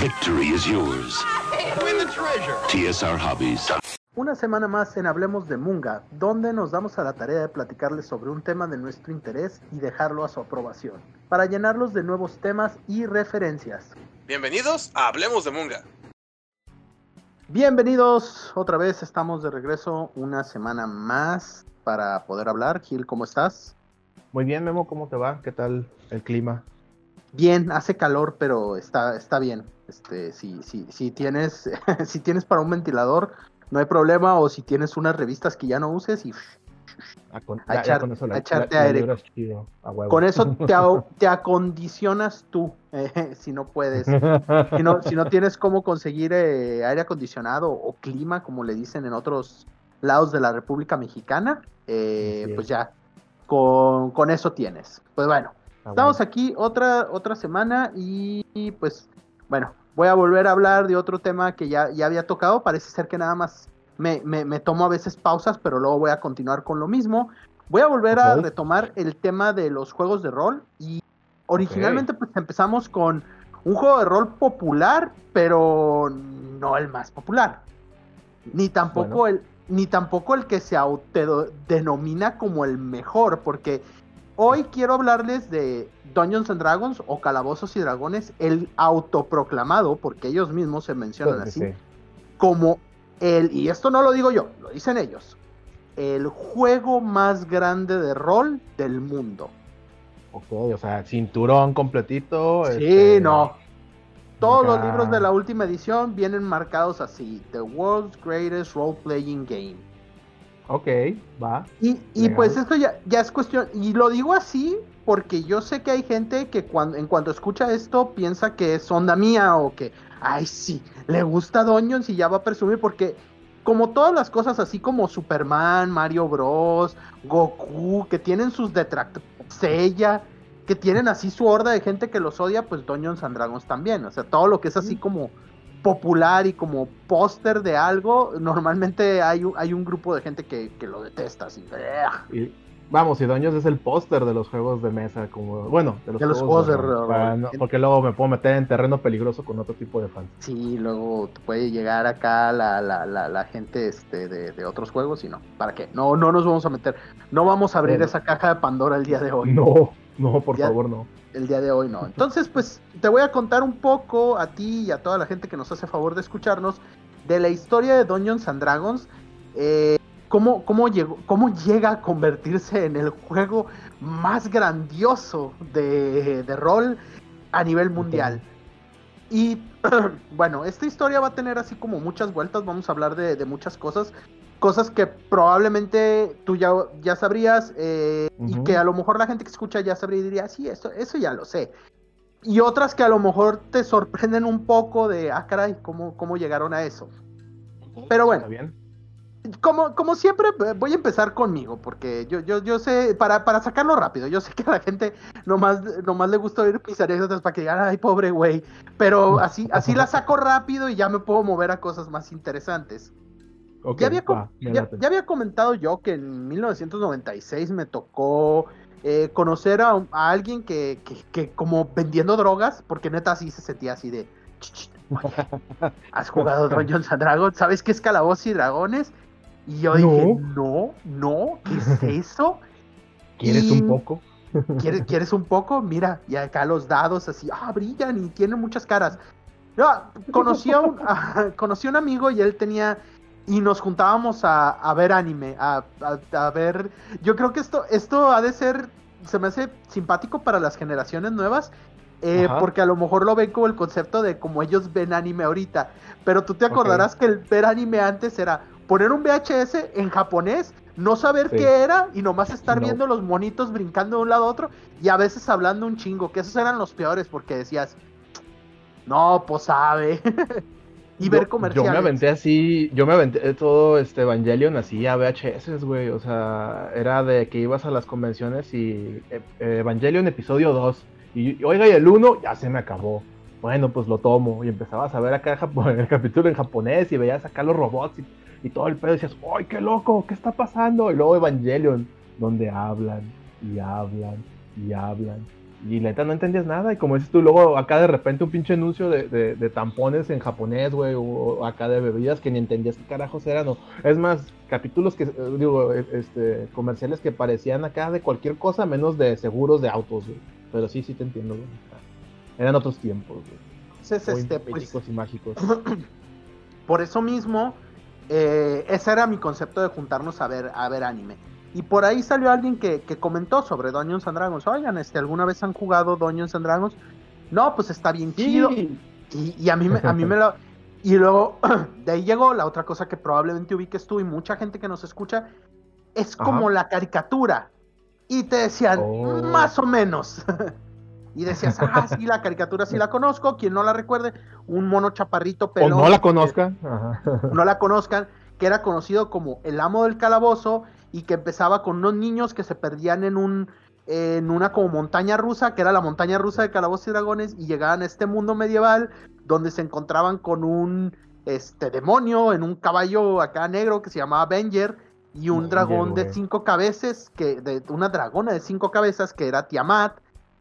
Victory is yours. Win the treasure. TSR Hobbies. Una semana más en Hablemos de Munga, donde nos damos a la tarea de platicarles sobre un tema de nuestro interés y dejarlo a su aprobación, para llenarlos de nuevos temas y referencias. Bienvenidos a Hablemos de Munga. Bienvenidos, otra vez estamos de regreso una semana más para poder hablar. Gil, ¿cómo estás? Muy bien, Memo, ¿cómo te va? ¿Qué tal el clima? Bien, hace calor, pero está, está bien. Este, si, si, si tienes, si tienes para un ventilador, no hay problema, o si tienes unas revistas que ya no uses y Ah, con, A ya- ya echar- con eso la- a echarte la- aire. chido, a con eso te, te acondicionas tú, eh, si no puedes. Si no, si no tienes cómo conseguir eh, aire acondicionado o clima, como le dicen en otros lados de la República Mexicana, eh, pues ya, con, con eso tienes. Pues bueno, estamos bueno. aquí otra, otra semana y, y, pues bueno, voy a volver a hablar de otro tema que ya, ya había tocado. Parece ser que nada más me, me- me tomo a veces pausas, pero luego voy a continuar con lo mismo. Voy a volver a retomar el tema de los juegos de rol y originalmente pues empezamos con un juego de rol popular, pero no el más popular. Ni tampoco Bueno. el ni tampoco el que se autodenomina como el mejor, porque hoy quiero hablarles de Dungeons and Dragons o Calabozos y Dragones, el autoproclamado, porque ellos mismos se mencionan así, sí. como el, y esto no lo digo yo, lo dicen ellos, el juego más grande de rol del mundo. Ok, o sea, cinturón completito. Sí, este, no. Todos los libros de la última edición vienen marcados así, The World's Greatest Role Playing Game. Ok, va. Y, y pues esto ya, ya es cuestión, y lo digo así porque yo sé que hay gente que cuando, en cuanto escucha esto piensa que es onda mía o que, ay sí, le gusta Dungeons y ya va a presumir porque como todas las cosas así como Superman, Mario Bros, Goku, que tienen sus detractores, que tienen así su horda de gente que los odia, pues Dungeons and Dragons también, o sea, todo lo que es así como popular y como póster de algo, normalmente hay, un- hay un grupo de gente que, que lo detesta, así. vamos, y Doños es el póster de los juegos de mesa, como, bueno, de los, De los juegos de para no- porque luego me puedo meter en terreno peligroso con otro tipo de fans. Sí, luego te puede llegar acá la, la, la, la gente este, de, de otros juegos y no. ¿Para qué? No, no nos vamos a meter. No vamos a abrir Bueno. esa caja de Pandora el día de hoy. No, no, por Ya- favor, no. El día de hoy no. Entonces, pues te voy a contar un poco a ti y a toda la gente que nos hace favor de escucharnos de la historia de Dungeons and Dragons. eh, cómo, cómo, llegó, cómo llega a convertirse en el juego más grandioso de, de rol a nivel mundial. Y bueno, esta historia va a tener así como muchas vueltas, vamos a hablar de, de muchas cosas, cosas que probablemente tú ya, ya sabrías eh, y que a lo mejor la gente que escucha ya sabría y diría, sí, eso, eso ya lo sé. Y otras que a lo mejor te sorprenden un poco de, ah, caray, ¿cómo, cómo llegaron a eso? Pero bueno, ¿Está bien? como, como siempre, eh, voy a empezar conmigo, porque yo, yo, yo sé, para, para sacarlo rápido, yo sé que a la gente nomás, nomás le gusta oír mis anécdotas para que digan, ay, pobre güey, pero así, así la saco rápido y ya me puedo mover a cosas más interesantes. Ya, había, va, ya- había comentado yo que en 1996 me tocó eh, conocer a, a alguien que, que, que como vendiendo drogas, porque neta así se sentía así de, "Ch, ch, oye, ¿has jugado Dungeons and Dragons? ¿Sabes qué es Calabozos y Dragones? Y yo No. dije, no, no, ¿qué es eso? ¿Quieres y- un poco? ¿Quieres, ¿Quieres un poco? Mira, y acá los dados así, ah, brillan y tienen muchas caras. No, conocí a un, a- conocí a un amigo y él tenía, y nos juntábamos a, a ver anime, a, a- a ver, yo creo que esto, esto ha de ser, se me hace simpático para las generaciones nuevas, eh, porque a lo mejor lo ven como el concepto de como ellos ven anime ahorita, pero tú te acordarás que el ver anime antes era poner un VHS en japonés, no saber Sí. qué era y nomás estar No. viendo los monitos brincando de un lado a otro y a veces hablando un chingo, que esos eran los peores porque decías, no, pues sabe. y ver comerciales. Yo me aventé así, yo me aventé todo este Evangelion así a VHS, güey. O sea, era de que ibas a las convenciones y eh, eh, Evangelion episodio 2. Y oiga, y el 1 ya se me acabó. Bueno, pues lo tomo. Y empezabas a ver acá el capítulo en japonés y veías acá los robots y, y todo el pedo. Y decías, ¡ay, qué loco! ¿Qué está pasando? Y luego Evangelion, donde hablan y hablan y hablan y neta no entendías nada. Y como dices tú, luego acá de repente un pinche anuncio de, de, de tampones en japonés, güey, o acá de bebidas que ni entendías qué carajos eran. O, es más, capítulos que, eh, digo, e, este, comerciales que parecían acá de cualquier cosa menos de seguros de autos, güey. Pero sí, sí te entiendo, güey. Eran otros tiempos, güey. Entonces, Muy este, pues, y mágicos. por eso mismo, eh, ese era mi concepto de juntarnos a ver, a ver anime. Y por ahí salió alguien que, que comentó sobre Dungeons and Dragons. Oigan, este, ¿alguna vez han jugado Dungeons and Dragons? No, pues está bien chido. Sí. Y, y a mí me, a mí me lo. Y luego, de ahí llegó la otra cosa que probablemente ubiques tú y mucha gente que nos escucha. Es como Ajá. la caricatura. Y te decían, Oh. más o menos. y decías, ah, sí, la caricatura sí la conozco. Quien no la recuerde, un mono chaparrito O pelón. no la conozcan. Ajá. no la conozcan, que era conocido como el amo del calabozo y que empezaba con unos niños que se perdían en un en una como montaña rusa, que era la montaña rusa de calabozos y dragones y llegaban a este mundo medieval donde se encontraban con un este demonio en un caballo acá negro que se llamaba Avenger y un Avenger, dragón de cinco cabezas que de una dragona de cinco cabezas que era Tiamat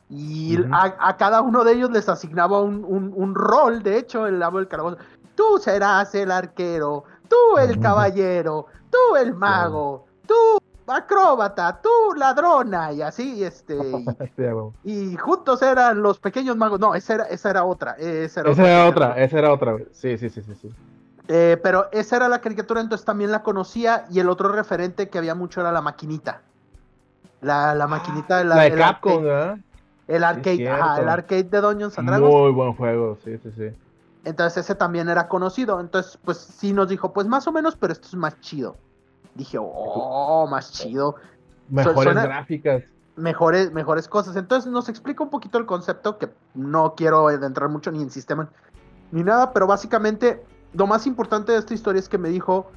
y a, a cada uno de ellos les asignaba un, un- un rol, de hecho, el amo del calabozo. Tú serás el arquero, tú el caballero, tú el mago, tú acróbata, tú ladrona, y así, este, y, y juntos eran los pequeños magos. No, esa era, esa era otra. Esa era Esa era caricatura. otra, esa era otra. Sí, sí, sí, sí, sí. Eh, pero esa era la caricatura, entonces también la conocía, y el otro referente que había mucho era la maquinita. La, la maquinita La, de el Capcom, arcade- ¿verdad? El arcade, ajá, el arcade de Dungeons and Dragons. Muy buen juego, sí, sí, sí. Entonces ese también era conocido. Entonces, pues sí nos dijo, pues más o menos, pero esto es más chido. Dije, oh, más chido. Mejores suena- gráficas. Mejores, mejores cosas. Entonces nos explica un poquito el concepto, que no quiero entrar mucho ni en sistema ni nada, pero básicamente lo más importante de esta historia es que me dijo,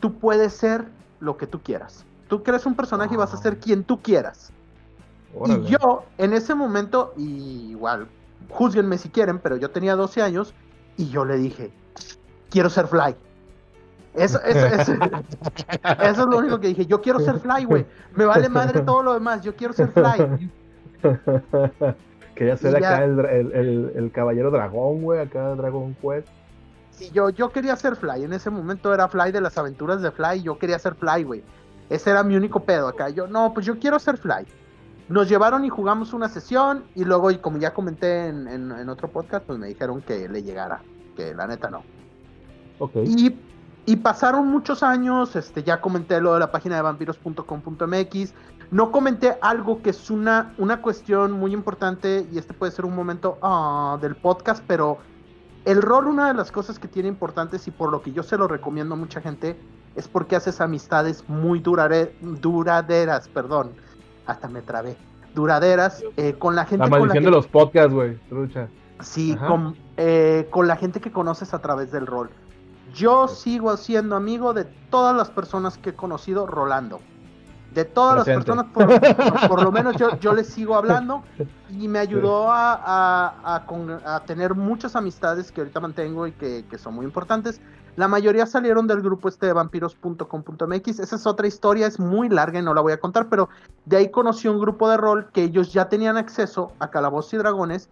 tú puedes ser lo que tú quieras. Tú crees un personaje y vas a ser quien tú quieras. Órale. Y yo, en ese momento, y igual, juzguenme si quieren, pero yo tenía 12 años y yo le dije, quiero ser Fly. Eso, eso, eso, eso es lo único que dije. Yo quiero ser Fly, güey. Me vale madre todo lo demás. Yo quiero ser Fly. Quería ser acá el, el- el caballero dragón, güey, acá Dragon Quest. Sí, yo, yo quería ser Fly. En ese momento era Fly de las aventuras de Fly. Yo quería ser Fly, güey. Ese era mi único pedo acá. Yo, no, pues yo quiero ser Fly. Nos llevaron y jugamos una sesión. Y luego, y como ya comenté en, en- en otro podcast, pues me dijeron que le llegara. Que la neta no. Ok. Y, y pasaron muchos años, este, ya comenté lo de la página de vampiros.com.mx, no comenté algo que es una, una cuestión muy importante y este puede ser un momento ah, del podcast, pero el rol, una de las cosas que tiene importantes y por lo que yo se lo recomiendo a mucha gente, es porque haces amistades muy durare- duraderas, perdón, hasta me trabé, duraderas eh, con la gente La con la maldición que de los podcasts, güey, trucha. Sí, con, eh, con la gente que conoces a través del rol. Yo sigo siendo amigo de todas las personas que he conocido rolando. De todas Presente. las personas, por, por lo menos yo, yo les sigo hablando y me ayudó a, a- a con- a tener muchas amistades que ahorita mantengo y que, que son muy importantes. La mayoría salieron del grupo este de vampiros.com.mx. Esa es otra historia, es muy larga y no la voy a contar, pero de ahí conocí un grupo de rol que ellos ya tenían acceso a Calabozos y Dragones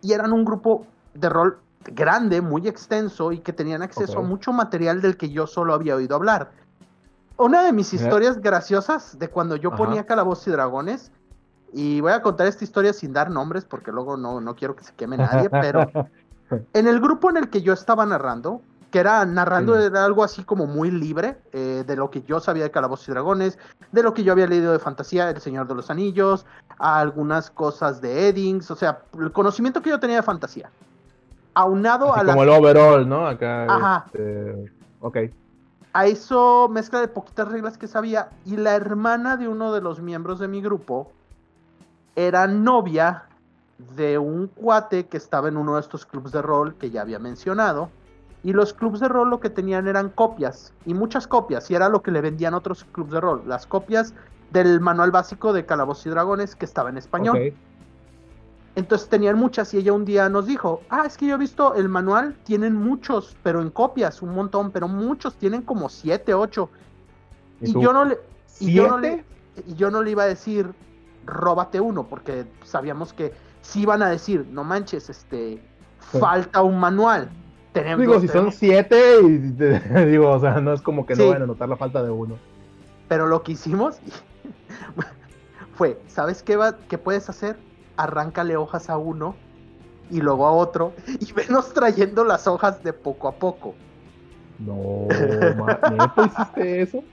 y eran un grupo de rol grande, muy extenso y que tenían acceso a mucho material del que yo solo había oído hablar. Una de mis historias graciosas de cuando yo Ajá. ponía Calabozos y Dragones, y voy a contar esta historia sin dar nombres porque luego no, no quiero que se queme nadie, pero en el grupo en el que yo estaba narrando, que era narrando Sí. era algo así como muy libre eh, de lo que yo sabía de Calabozos y Dragones, de lo que yo había leído de fantasía, El Señor de los Anillos, algunas cosas de Eddings, o sea, el conocimiento que yo tenía de fantasía. Aunado Así a, la- como el overall, ¿no? Acá. Ajá. este, ok. a eso mezcla de poquitas reglas que sabía y la hermana de uno de los miembros de mi grupo era novia de un cuate que estaba en uno de estos clubes de rol que ya había mencionado y los clubes de rol lo que tenían eran copias y muchas copias y era lo que le vendían otros clubes de rol las copias del manual básico de Calabozos y Dragones que estaba en español. Entonces tenían muchas y ella un día nos dijo, ah, es que yo he visto el manual, tienen muchos, pero en copias, un montón, pero muchos, tienen como siete, ocho. Y, yo no le, y yo no le, y yo no le iba a decir, róbate uno, porque sabíamos que sí van a decir, no manches, este, Sí. falta un manual. Tenemos, Digo, si son siete, y te- digo, o sea, no es como que Sí. no vayan a notar la falta de uno. Pero lo que hicimos fue, ¿sabes qué, va, qué puedes hacer? Arráncale hojas a uno y luego a otro y venos trayendo las hojas de poco a poco. No, ma, ¿neta hiciste eso?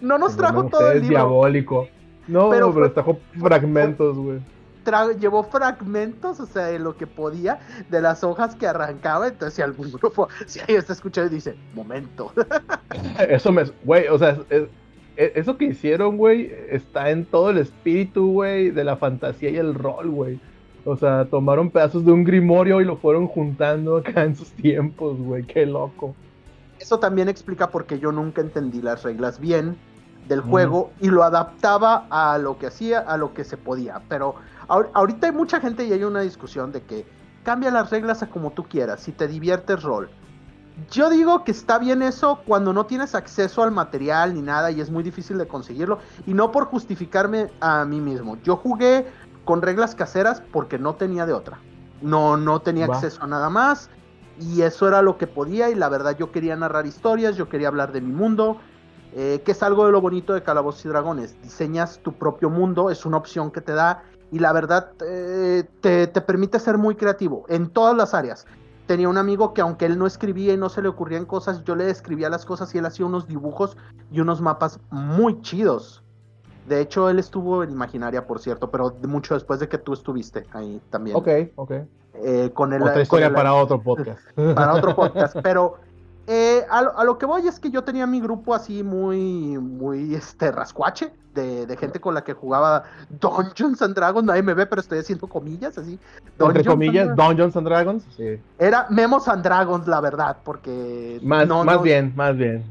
No nos No, trajo todo el es diabólico. No, Pero pero, trajo fragmentos, güey. tra- llevó fragmentos, o sea, de lo que podía, de las hojas que arrancaba. Entonces, si algún grupo, si alguien está escuchando y dice, momento, Eso me. Güey, o sea, es- eso que hicieron, güey, está en todo el espíritu, güey, de la fantasía y el rol, güey. O sea, tomaron pedazos de un grimorio y lo fueron juntando acá en sus tiempos, güey. Qué loco. Eso también explica por qué yo nunca entendí las reglas bien del juego y lo adaptaba a lo que hacía, a lo que se podía. Pero ahor- ahorita hay mucha gente y hay una discusión de que cambia las reglas a como tú quieras, si te diviertes rol. Yo digo que está bien eso cuando no tienes acceso al material ni nada y es muy difícil de conseguirlo. Y no por justificarme a mí mismo. Yo jugué con reglas caseras porque no tenía de otra. No, no tenía Va. acceso a nada más. Y eso era lo que podía. Y la verdad yo quería narrar historias, yo quería hablar de mi mundo. eh, que es algo de lo bonito de Calabozos y Dragones. Diseñas tu propio mundo, es una opción que te da. Y la verdad eh, te, te permite ser muy creativo en todas las áreas tenía un amigo que aunque él no escribía y no se le ocurrían cosas, yo le escribía las cosas y él hacía unos dibujos y unos mapas muy chidos. De hecho, él estuvo en Imaginaria, por cierto, pero mucho después de que tú estuviste ahí también. Ok, ok. Eh, con él, Otra con historia para otro podcast. para otro podcast. Pero eh, a, lo, a lo que voy es que yo tenía mi grupo así muy, muy este, rascuache. De, de gente con la que jugaba Dungeons and Dragons, nadie me ve, pero estoy haciendo comillas así. Entre Dungeons and comillas, Dragons. Dungeons and Dragons. Sí. Era Memos and Dragons, la verdad, porque. Más, no, más no- bien, más bien.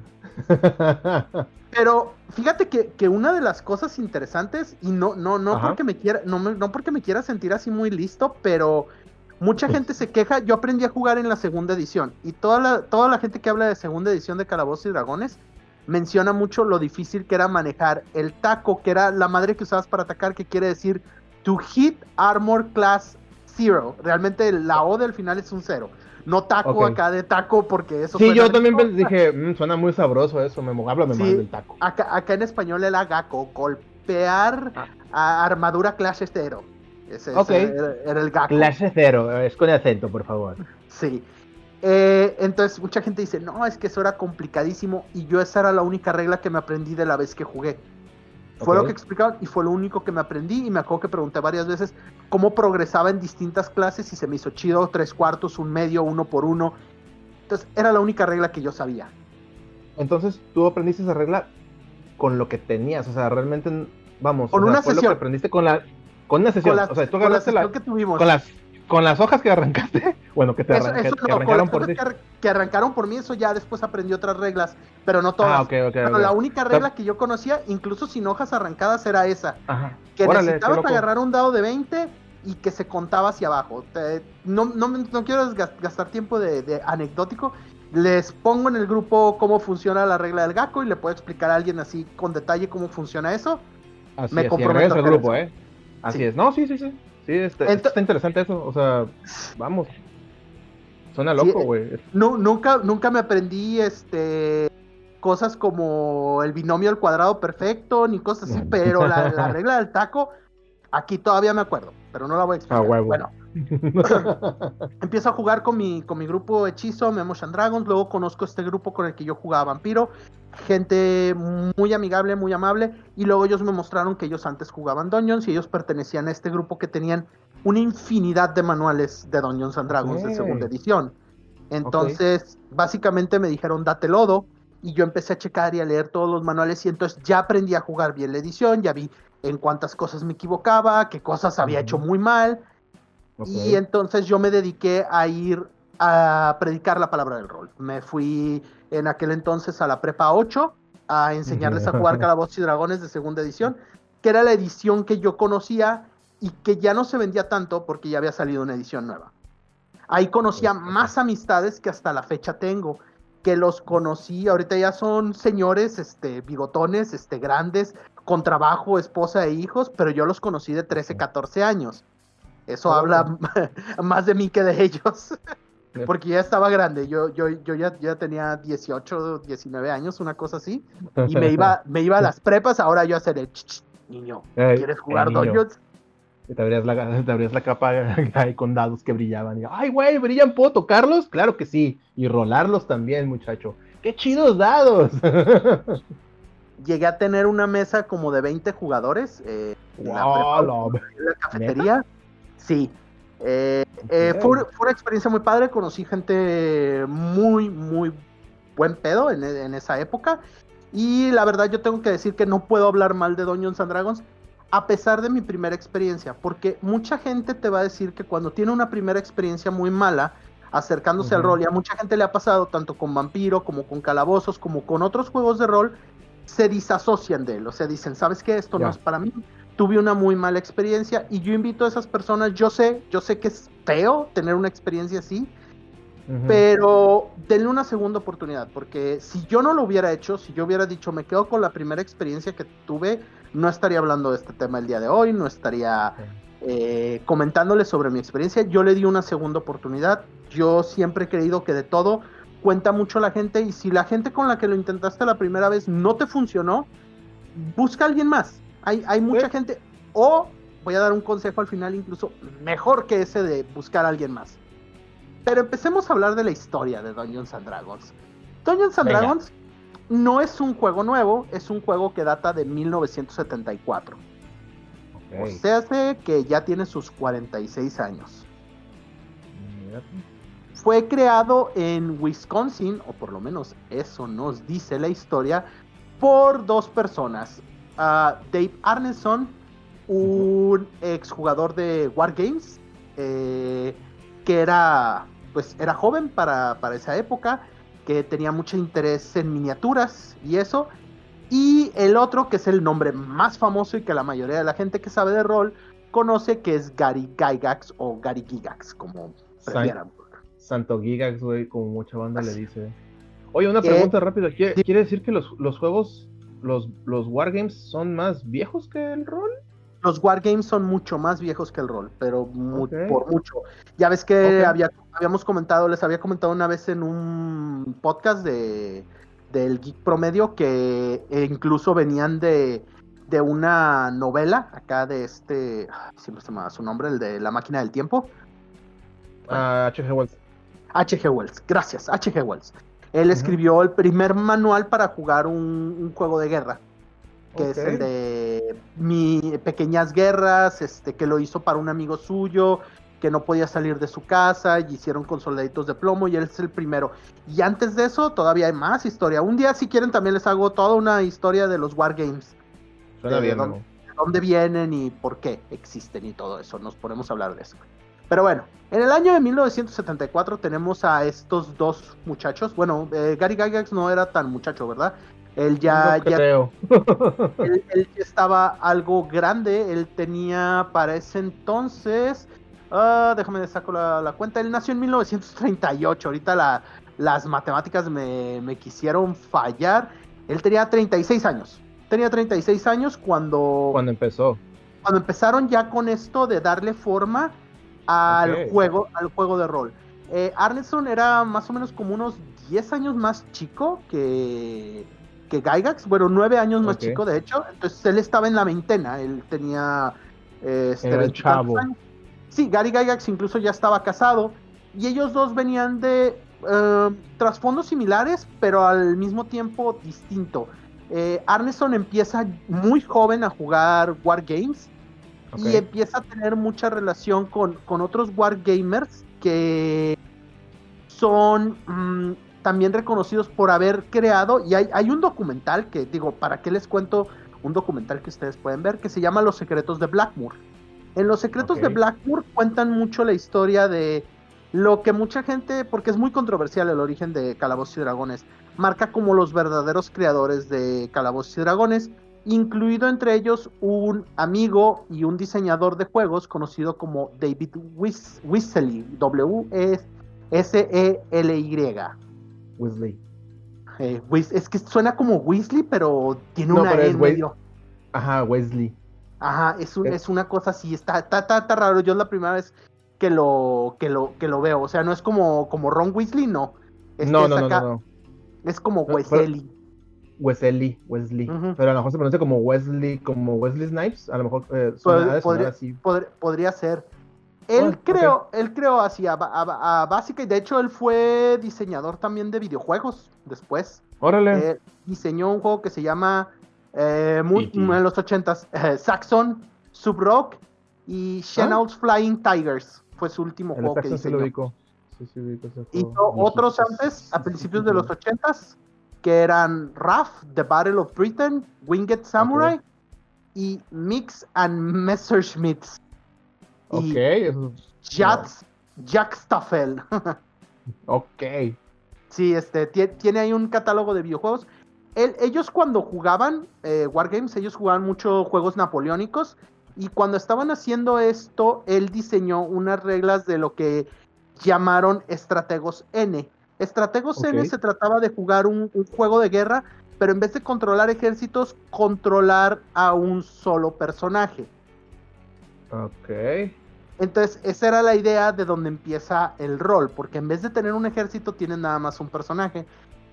Pero fíjate que, que una de las cosas interesantes, y no, no, no Ajá. porque me quiera, no, no porque me quiera sentir así muy listo, pero mucha gente se queja. Yo aprendí a jugar en la segunda edición. Y toda la, toda la gente que habla de segunda edición de Calabozos y Dragones menciona mucho lo difícil que era manejar el taco, que era la madre que usabas para atacar, que quiere decir to hit armor class zero. Realmente la O del final es un cero. No taco acá de taco porque eso Sí, yo también rico. dije, "Mm, suena muy sabroso eso, me háblame Sí. más del taco. Acá, acá en español era Gako, golpear Ah. a armadura clase cero. Ese, era, era el. Clase cero, es con acento, por favor. Sí. Eh, entonces mucha gente dice, no, es que eso era complicadísimo y yo esa era la única regla que me aprendí de la vez que jugué. Fue lo que explicaban y fue lo único que me aprendí y me acuerdo que pregunté varias veces cómo progresaba en distintas clases y se me hizo chido, tres cuartos, un medio, uno por uno. Entonces era la única regla que yo sabía. Entonces, tú aprendiste esa regla con lo que tenías, o sea, realmente, vamos, Con o sea, una fue lo sesión. que aprendiste con la, con una sesión, Con la, o sea, tú con la sesión que tuvimos. con las, con las hojas que arrancaste, bueno, que te Eso, eso que- no, con arrancaron las por ti. que, ar- que arrancaron por mí, eso ya después aprendí otras reglas, pero no todas. Ah, ok, ok, Pero ok. la única regla que yo conocía, incluso sin hojas arrancadas, era esa. Ajá. Que Órale, necesitabas agarrar un dado de 20 y que se contaba hacia abajo. Te- no, no, no quiero gas- gastar tiempo de, de anecdótico. Les pongo en el grupo cómo funciona la regla del GACO y le puedo explicar a alguien así con detalle cómo funciona eso. Así me es, comprometo al grupo, eso. ¿eh? Así Sí. es. No, sí, sí, sí. Sí, Ento- está interesante eso. O sea, vamos. Suena loco, eh, güey. No, nunca, nunca me aprendí este cosas como el binomio al cuadrado perfecto, ni cosas así, pero la, la regla del taco, aquí todavía me acuerdo, pero no la voy a explicar. Ah, huevo. Bueno, empiezo a jugar con mi, con mi grupo hechizo, Memos and Dragons, luego conozco este grupo con el que yo jugaba vampiro, gente muy amigable, muy amable, y luego ellos me mostraron que ellos antes jugaban Dungeons y ellos pertenecían a este grupo que tenían una infinidad de manuales de Dungeons and Dragons de segunda edición. Entonces, básicamente me dijeron, date lodo, y yo empecé a checar y a leer todos los manuales, y entonces ya aprendí a jugar bien la edición, ya vi en cuántas cosas me equivocaba, qué cosas había hecho muy mal, y entonces yo me dediqué a ir a predicar la palabra del rol. Me fui en aquel entonces a la prepa 8 a enseñarles a jugar Calabozos y Dragones de segunda edición, que era la edición que yo conocía y que ya no se vendía tanto porque ya había salido una edición nueva. Ahí conocía más amistades que hasta la fecha tengo, que los conocí, ahorita ya son señores, este, bigotones, este, grandes, con trabajo, esposa e hijos, pero yo los conocí de 13, 14 años. Eso Oh. habla más de mí que de ellos. Porque ya estaba grande, yo, yo, yo ya, ya tenía 18, 19 años, una cosa así, y me iba, me iba a las prepas, ahora yo hacer el "Ch, niño, ¿quieres jugar. Dungeons? Y Te abrías la, te abrías la capa ahí con dados que brillaban. Y, Ay, güey, brillan, ¿puedo tocarlos? Claro que sí. Y rolarlos también, muchacho. ¡Qué chidos dados! Llegué a tener una mesa como de 20 jugadores eh, en la Wow, prepa, lo- en la cafetería. Sí. Eh, eh, fue, una- fue una experiencia muy padre. Conocí gente muy, muy buen pedo en, en esa época. Y la verdad, yo tengo que decir que no puedo hablar mal de Dungeons and Dragons a pesar de mi primera experiencia. Porque mucha gente te va a decir que cuando tiene una primera experiencia muy mala, acercándose al rol, y a mucha gente le ha pasado tanto con Vampiro, como con Calabozos, como con otros juegos de rol, se disasocian de él. O sea, dicen, ¿sabes qué? Esto no es para mí. Tuve una muy mala experiencia y yo invito a esas personas, yo sé, yo sé que es feo tener una experiencia así, pero denle una segunda oportunidad, porque si yo no lo hubiera hecho, si yo hubiera dicho, me quedo con la primera experiencia que tuve, no estaría hablando de este tema el día de hoy, no estaría eh, comentándole sobre mi experiencia. Yo le di una segunda oportunidad. Yo siempre he creído que de todo cuenta mucho la gente y si la gente con la que lo intentaste la primera vez no te funcionó, busca a alguien más. Hay, hay mucha gente, o voy a dar un consejo al final incluso mejor que ese de buscar a alguien más. Pero empecemos a hablar de la historia de Dungeons and Dragons. Dungeons and Venga. Dragons no es un juego nuevo, es un juego que data de 1974. O sea, hace que ya tiene sus 46 años. Fue creado en Wisconsin, o por lo menos eso nos dice la historia, por dos personas. Ah, Dave Arneson, un exjugador de Wargames, eh, que era, pues, era joven para, para esa época, que tenía mucho interés en miniaturas y eso. Y el otro, que es el nombre más famoso y que la mayoría de la gente que sabe de rol conoce, que es Gary Gygax o Gary Gigax, como prefieran. Santo Gigax, güey, como mucha banda le dice. Oye, una ¿Qué? pregunta rápida. ¿Quiere, quiere decir que los, los juegos, los, los Wargames son más viejos que el rol? Los wargames son mucho más viejos que el rol, pero mu- por mucho. Ya ves que había, habíamos comentado, les había comentado una vez en un podcast de del Geek Promedio que eh, incluso venían de, de una novela acá de este, siempre se me va su nombre, el de La Máquina del Tiempo. Ah, H.G. Wells. H.G. Wells, gracias, H.G. Wells. Él escribió el primer manual para jugar un, un juego de guerra, que es el de Mi Pequeñas Guerras, este, que lo hizo para un amigo suyo, que no podía salir de su casa, y hicieron con soldaditos de plomo, y él es el primero. Y antes de eso, todavía hay más historia. Un día, si quieren, también les hago toda una historia de los Wargames, Suena bien, ¿dónde? Memo. de dónde vienen y por qué existen y todo eso. Nos ponemos a hablar de eso. Pero bueno, en el año de 1974 tenemos a estos dos muchachos. Bueno, eh, Gary Gygax no era tan muchacho, ¿verdad? Él ya, No ya creo. él, él estaba algo grande. Él tenía para ese entonces. ah, déjame saco la, la cuenta. Él nació en 1938. Ahorita la- las matemáticas me, me quisieron fallar. Él tenía 36 años. Tenía 36 años cuando, Cuando empezó. cuando empezaron ya con esto de darle forma al juego, al juego de rol. Eh, Arneson era más o menos como unos 10 años más chico que, que Gygax, bueno, 9 años más chico de hecho, entonces él estaba en la veintena, él tenía eh, este, Era el veintitantos chavo. años. Sí, Gary Gygax incluso ya estaba casado y ellos dos venían de eh, trasfondos similares, pero al mismo tiempo distinto. Eh, Arneson empieza muy joven a jugar Wargames Y empieza a tener mucha relación con, con otros wargamers que son mm, también reconocidos por haber creado, y hay, hay un documental que digo, ¿para qué les cuento? Un documental que ustedes pueden ver que se llama Los secretos de Blackmoor. En Los secretos de Blackmoor cuentan mucho la historia de lo que mucha gente, porque es muy controversial el origen de Calabozos y Dragones, marca como los verdaderos creadores de Calabozos y Dragones, incluido entre ellos un amigo y un diseñador de juegos conocido como David Wis Wisley, W-S-E-L-Y. Weasley. Eh, Wis- es que suena como Weasley, pero tiene No, una pero E medio. Ajá, Wesley. Ajá, es, un, Es- es una cosa así, está, está, está, está raro. Yo es la primera vez que lo, que lo, que lo veo. O sea, no es como, como Ron Weasley, no. Este no, es no, no, acá- no, no. Es como pero- Wesley. Wesley. Pero a lo mejor se pronuncia como Wesley, como Wesley Snipes. A lo mejor eh, suena, Pod- ha de sonar podría, así. pod- podría ser. Él Ah, ok. creó, él creó así a, a básica y de hecho él fue diseñador también de videojuegos después. Órale. Eh, diseñó un juego que se llama eh, muy- en los ochentas eh, Saxon, Subrock y Shenou's Flying Tigers. Fue su último el juego que sí lo diseñó. Sí, sí, ubico ese Hizo otros antes, a principios de los ochentas, que eran RAF, The Battle of Britain, Winged Samurai y Mix and Messerschmitts. Ok, Jack Staffel. ok. sí, este, tie- tiene ahí un catálogo de videojuegos. Ellos cuando jugaban eh, Wargames, ellos jugaban mucho juegos napoleónicos. Y cuando estaban haciendo esto, él diseñó unas reglas de lo que llamaron Estrategos N. Estrategos N se trataba de jugar un, un juego de guerra, pero en vez de controlar ejércitos, controlar a un solo personaje. Ok. Entonces, esa era la idea de donde empieza el rol, porque en vez de tener un ejército, tienen nada más un personaje.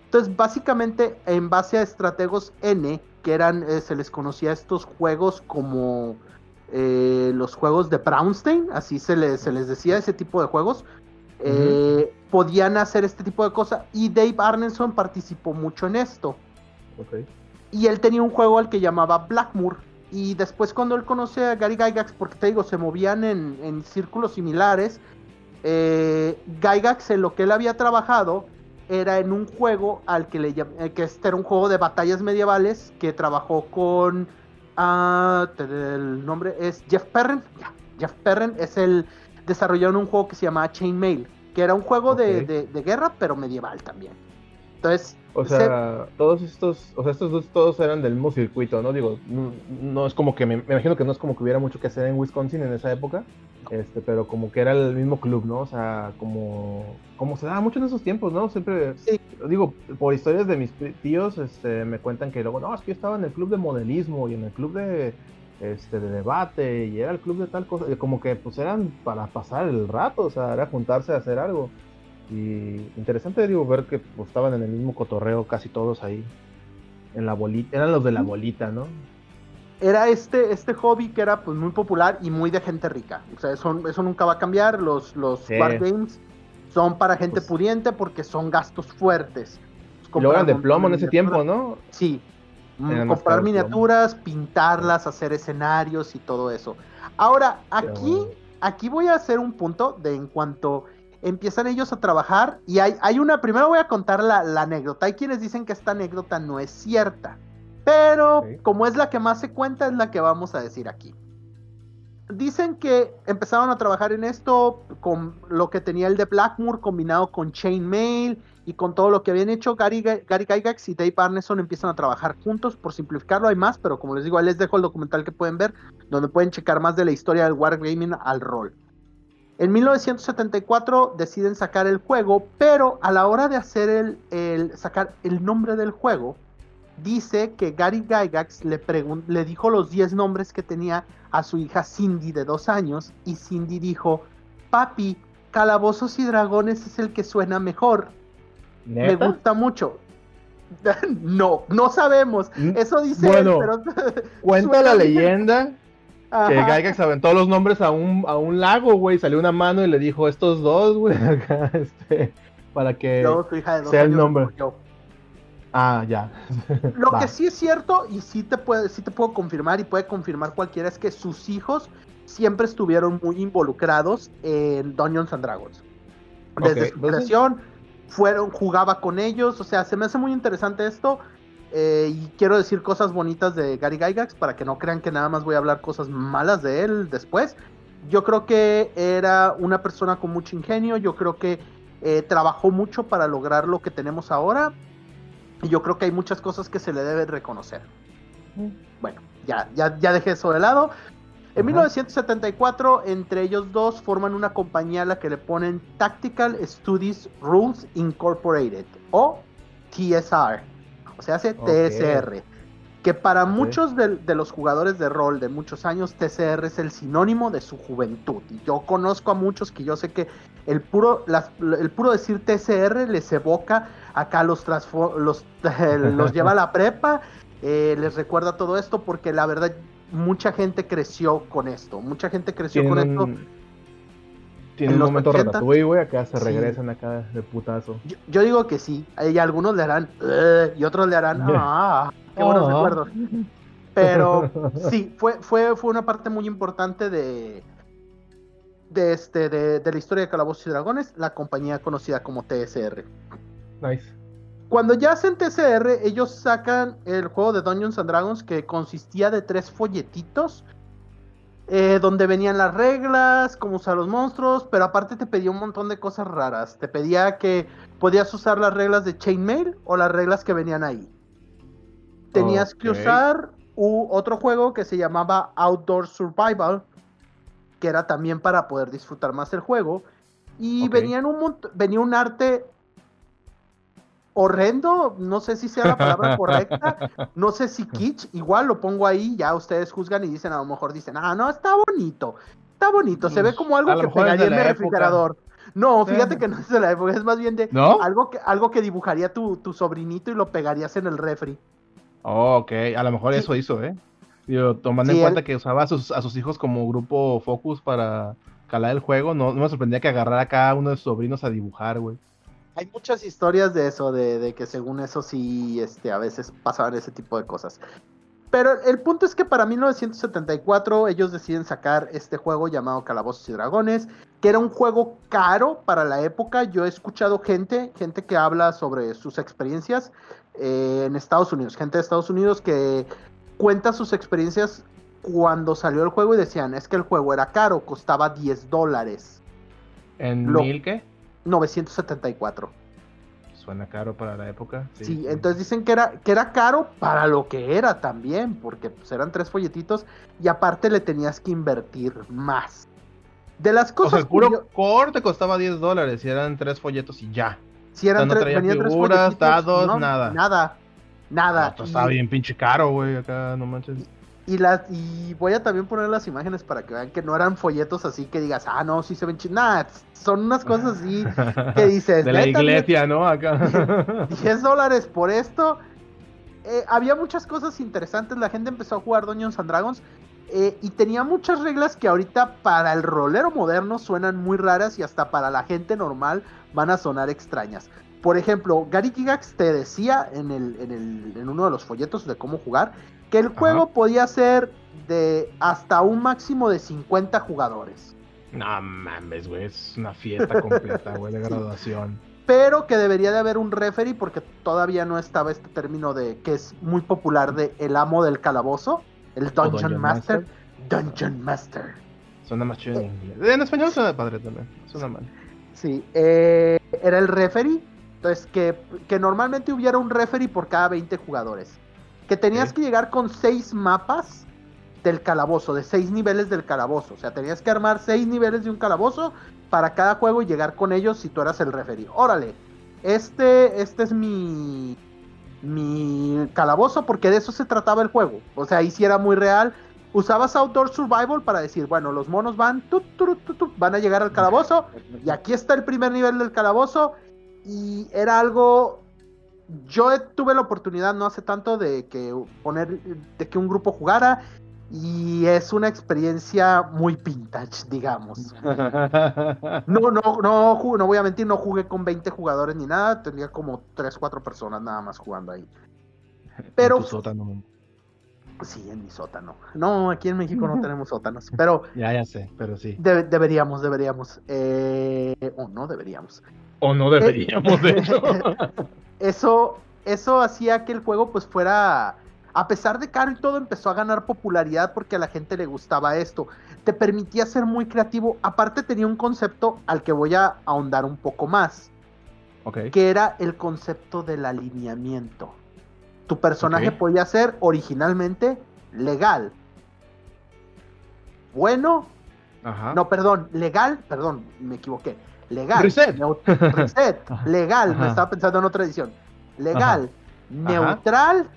Entonces, básicamente, en base a estrategos N, que eran, eh, se les conocía estos juegos como eh, los juegos de Brownstein, así se les, se les decía ese tipo de juegos, eh, podían hacer este tipo de cosas. Y Dave Arneson participó mucho en esto. Y él tenía un juego al que llamaba Blackmoor. Y después cuando él conoce a Gary Gygax, porque te digo, se movían en, en círculos similares, eh, Gygax en lo que él había trabajado era en un juego al que le eh, que este era un juego de batallas medievales que trabajó con te- el nombre es Jeff Perren. Ya, Jeff Perren es el desarrollaron un juego que se llamaba Chainmail, que era un juego de, de- de guerra, pero medieval también. Entonces, O se- sea, todos estos, o sea, estos dos todos eran del mismo circuito, ¿no? Digo, no, no es como que me, me imagino que no es como que hubiera mucho que hacer en Wisconsin en esa época, este, pero como que era el mismo club, ¿no? O sea, como, como se daba mucho en esos tiempos, ¿no? Siempre, Sí. digo, por historias de mis tíos, este, me cuentan que luego, no, es que yo estaba en el club de modelismo y en el club de, este, de debate y era el club de tal cosa, como que pues eran para pasar el rato, o sea, era juntarse a hacer algo. Y interesante, digo, ver que pues, estaban en el mismo cotorreo casi todos ahí. En la bolita, eran los de la bolita, ¿no? era este, este hobby que era pues muy popular y muy de gente rica. O sea, eso, eso nunca va a cambiar. Los, los Sí. wargames son para gente Pues- pudiente porque son gastos fuertes. Luego eran de plomo en ese tiempo, ¿no? Sí. Mm, comprar miniaturas, pintarlas, hacer escenarios y todo eso. Ahora, aquí, aquí voy a hacer un punto de en cuanto empiezan ellos a trabajar y hay, hay una, primero voy a contar la, la anécdota. Hay quienes dicen que esta anécdota no es cierta, pero como es la que más se cuenta, es la que vamos a decir aquí. Dicen que empezaron a trabajar en esto con lo que tenía el de Blackmoor combinado con Chainmail y con todo lo que habían hecho Gary, Ga- Gary Gygax y Dave Arneson empiezan a trabajar juntos. Por simplificarlo hay más, pero como les digo, ahí les dejo el documental que pueden ver, donde pueden checar más de la historia del Wargaming al rol. En 1974 deciden sacar el juego, pero a la hora de hacer el, el- sacar el nombre del juego, dice que Gary Gygax le, le dijo los 10 nombres que tenía a su hija Cindy de dos años y Cindy dijo, papi, Calabozos y Dragones es el que suena mejor, me gusta mucho. no, no sabemos. Eso dice bueno, él, pero... Cuenta la leyenda que Ajá. Gygax aventó los nombres a un, a un lago, güey. Salió una mano y le dijo estos dos, güey, acá, este, para que. Su hija de dos sea el nombre. Ah, ya. Lo Va. que sí es cierto, y sí te, puede, sí te puedo confirmar, y puede confirmar cualquiera, es que sus hijos siempre estuvieron muy involucrados en Dungeons and Dragons. Desde su pues creación, fueron, jugaba con ellos, o sea, se me hace muy interesante esto. eh, y quiero decir cosas bonitas de Gary Gygax para que no crean que nada más voy a hablar cosas malas de él después. Yo creo que era una persona con mucho ingenio, yo creo que eh, trabajó mucho para lograr lo que tenemos ahora. Y yo creo que hay muchas cosas que se le deben reconocer. Bueno, ya, ya, ya dejé eso de lado. En Ajá. 1974, entre ellos dos forman una compañía a la que le ponen Tactical Studies Rules Incorporated o TSR, o sea, hace. TSR. que para muchos de, de los jugadores de rol de muchos años, TCR es el sinónimo de su juventud. Y yo conozco a muchos que yo sé que el puro, las- el puro decir TCR les evoca acá los, los, los lleva a la prepa, eh, les recuerda todo esto porque la verdad mucha gente creció con esto, mucha gente creció con esto. en un momento 80. ratatouille, güey, acá se Sí. regresan acá de putazo. Yo, yo digo que sí, y algunos le harán "Ugh", y otros le harán ah, qué buenos Ah. recuerdos. Pero sí, fue, fue, fue una parte muy importante de, de, este, de, de la historia de Calabozos y Dragones, la compañía conocida como TSR. Nice. Cuando ya hacen TCR, ellos sacan el juego de Dungeons and Dragons que consistía de tres folletitos. eh, donde venían las reglas, cómo usar los monstruos, pero aparte te pedía un montón de cosas raras. Te pedía que podías usar las reglas de Chainmail o las reglas que venían ahí. Tenías que usar u- otro juego que se llamaba Outdoor Survival, que era también para poder disfrutar más el juego. Y venían un venía un arte horrendo, no sé si sea la palabra correcta, no sé si kitsch, igual lo pongo ahí, ya ustedes juzgan y dicen, a lo mejor dicen, ah, no, está bonito, está bonito, se ve como algo que pegaría en mi época. refrigerador. No, fíjate que no es de la época, es más bien de ¿No? algo que, algo que dibujaría tu, tu sobrinito y lo pegarías en el refri. Oh, ok, a lo mejor Sí. eso hizo, ¿eh? Tomando Sí, en cuenta él- que usaba a sus, a sus hijos como grupo focus para calar el juego, no, no me sorprendía que agarrara a cada uno de sus sobrinos a dibujar, güey. Hay muchas historias de eso, de, de que según eso sí, este, a veces pasaban ese tipo de cosas. Pero el punto es que para 1974 ellos deciden sacar este juego llamado Calabozos y Dragones, que era un juego caro para la época. Yo he escuchado gente, gente que habla sobre sus experiencias eh, en Estados Unidos, gente de Estados Unidos que cuenta sus experiencias cuando salió el juego y decían, es que el juego era caro, costaba 10 dólares. ¿En Lo- mil qué? 974. Suena caro para la época. Sí, entonces dicen que era, que era caro para lo que era también, porque pues, eran tres folletitos y aparte le tenías que invertir más. De las O cosas sea, el puro curio- core te costaba 10 dólares y eran tres folletos y ya. si eran no tres, traía venían tres figuras, folletitos, dados, no, nada. Nada, nada. No, pues, estaba Y- bien pinche caro, güey, acá, no manches. Y, las, y voy a también poner las imágenes para que vean que no eran folletos así que digas, ah, no, sí se ven chidos. Nah, son unas cosas así que dices, De la "Neta, iglesia, ¿no? Acá. 10 dólares por esto. Eh, había muchas cosas interesantes. La gente empezó a jugar Dungeons and Dragons. eh, y tenía muchas reglas que ahorita para el rolero moderno suenan muy raras y hasta para la gente normal van a sonar extrañas. Por ejemplo, Gary Gygax te decía en, el, en, el- en uno de los folletos de cómo jugar que el juego podía ser de hasta un máximo de 50 jugadores. no mames, güey, es una fiesta completa, güey, de graduación. pero que debería de haber un referee porque todavía no estaba este término de que es muy popular de el amo del calabozo, el Dungeon, Dungeon Master. Dungeon Master. Suena más chido en inglés. En español suena padre también, suena mal. Sí, eh, era el referee. Entonces, que, que normalmente hubiera un referee por cada 20 jugadores. Que tenías que llegar con 6 mapas del calabozo, de 6 niveles del calabozo. O sea, tenías que armar 6 niveles de un calabozo para cada juego y llegar con ellos si tú eras el referee. Órale, este, este es mi, mi calabozo porque de eso se trataba el juego. O sea, ahí sí era muy real. Usabas Outdoor Survival para decir, bueno, los monos van, turut, tut, tut, van a llegar al calabozo y aquí está el primer nivel del calabozo. Y era algo. Yo tuve la oportunidad no hace tanto de que poner. de que un grupo jugara. Y es una experiencia muy vintage, digamos. No, no, no, no voy a mentir, no jugué con 20 jugadores ni nada. Tenía como 3, 4 personas nada más jugando ahí. Pero- En tu sótano. Sí, en mi sótano. No, aquí en México no tenemos sótanos. Pero Ya, ya sé, pero sí. de- deberíamos, deberíamos. Eh, o no deberíamos. O no deberíamos, de hecho. eso, eso hacía que el juego pues fuera, a pesar de caro y todo, empezó a ganar popularidad porque a la gente le gustaba esto. Te permitía ser muy creativo. Aparte tenía un concepto al que voy a ahondar un poco más, que era el concepto del alineamiento. Tu personaje podía ser originalmente legal. Bueno, Ajá. no, perdón, legal, perdón, me equivoqué. Legal. Reset. reset. Ajá. Legal, me estaba pensando en otra edición. Legal, Ajá. neutral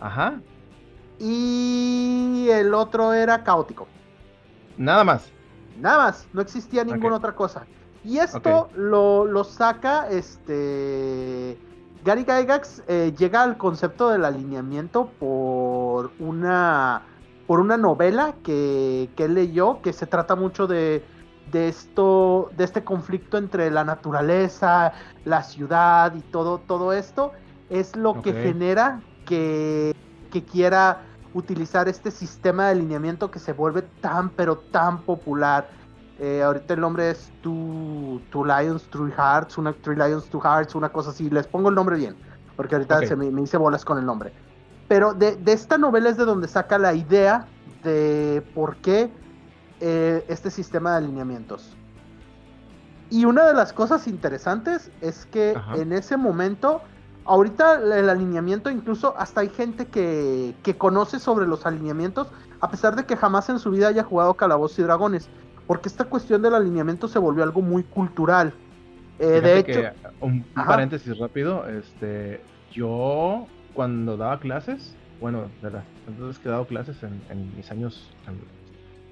Ajá. y el otro era caótico. Nada más. Nada más, no existía ninguna otra cosa. Y esto lo, lo saca este. Gary Gygax eh, llega al concepto del alineamiento por una por una novela que, que leyó que se trata mucho de, de esto de este conflicto entre la naturaleza la ciudad y todo todo esto es lo que genera que, que quiera utilizar este sistema de alineamiento que se vuelve tan pero tan popular eh, ahorita el nombre es Two, Two Lions, Three Hearts, una Three Lions, Two Hearts, una cosa así. Les pongo el nombre bien, porque ahorita se me, me hice bolas con el nombre. Pero de, de esta novela es de donde saca la idea de por qué eh, este sistema de alineamientos. Y una de las cosas interesantes es que Ajá. en ese momento, ahorita el alineamiento, incluso hasta hay gente que, que conoce sobre los alineamientos, a pesar de que jamás en su vida haya jugado Calabozos y Dragones, porque esta cuestión del alineamiento se volvió algo muy cultural. Eh, de hecho, que, un, paréntesis rápido, este, yo cuando daba clases, bueno, de las entonces que he dado clases en, en mis años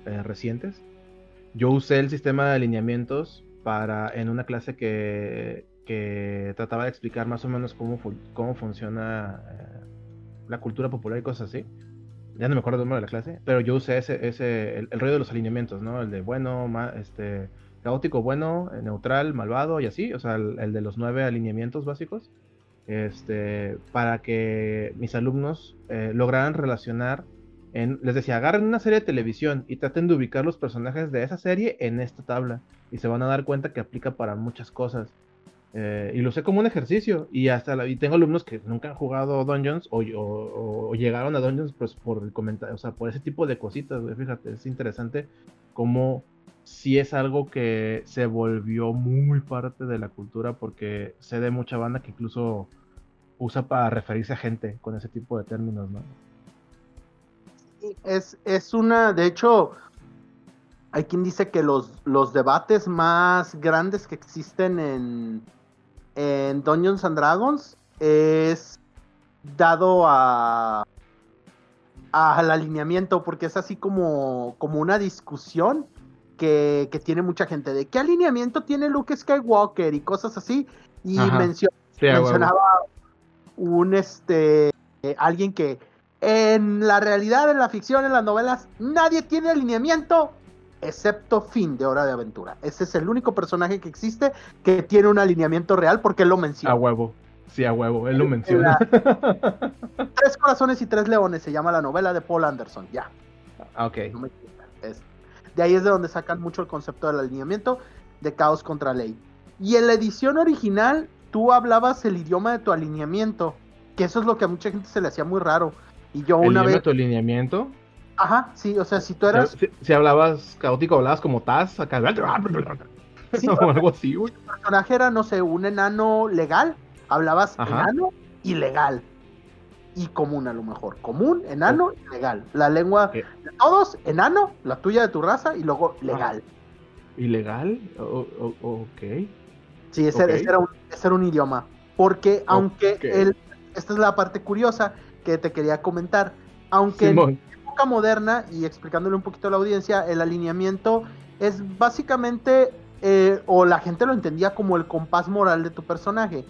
eh, recientes, yo usé el sistema de alineamientos para en una clase que, que trataba de explicar más o menos cómo, fu- cómo funciona eh, la cultura popular y cosas así. Ya no me acuerdo el nombre de la clase, pero yo usé ese, ese el, el rollo de los alineamientos, ¿no? El de bueno, ma- este, caótico, bueno, eh, neutral, malvado y así, o sea, el, el de los nueve alineamientos básicos, este, para que mis alumnos eh, lograran relacionar, en, les decía, agarren una serie de televisión y traten de ubicar los personajes de esa serie en esta tabla y se van a dar cuenta que aplica para muchas cosas. Eh, y lo sé como un ejercicio y hasta la, y tengo alumnos que nunca han jugado Dungeons o, o- llegaron a Dungeons pues por el comentario, o sea, por ese tipo de cositas, güey, fíjate, es interesante cómo si es algo que se volvió muy parte de la cultura porque sé de mucha banda que incluso usa para referirse a gente con ese tipo de términos, ¿no? Es, es una, de hecho, hay quien dice que los, los debates más grandes que existen en, en Dungeons and Dragons es dado a al alineamiento, porque es así como, como una discusión que, que tiene mucha gente de qué alineamiento tiene Luke Skywalker y cosas así, y mencio- Sí, mencionaba un este eh, alguien que en la realidad, en la ficción, en las novelas, nadie tiene alineamiento excepto Finn de Hora de Aventura. Ese es el único personaje que existe que tiene un alineamiento real porque él lo A menciona. huevo. Sí, a huevo, él lo menciona. Tres corazones y tres leones se llama la novela de Paul Anderson. Ya, Ah, ok. no me. Es- de ahí es de donde sacan mucho el concepto del alineamiento de caos contra ley. Y en la edición original, tú hablabas el idioma de tu alineamiento, que eso es lo que a mucha gente se le hacía muy raro. Y yo El una vez, tu alineamiento. ajá, sí, o sea, si tú eras Si, si hablabas caótico, hablabas como Taz, acá. Sí, o algo así, güey. personaje era, no sé, un enano legal, hablabas Ajá. enano y legal. Y común a lo mejor. Común, enano y legal. La lengua Ok. de todos, enano, la tuya de tu raza y luego legal. ¿Ilegal? O- o- ok. Sí, ese, Ok. ese era un, ese era un idioma. Porque aunque el, esta es la parte curiosa que te quería comentar, aunque en época moderna y explicándole un poquito a la audiencia, el alineamiento es básicamente, eh, o la gente lo entendía como el compás moral de tu personaje,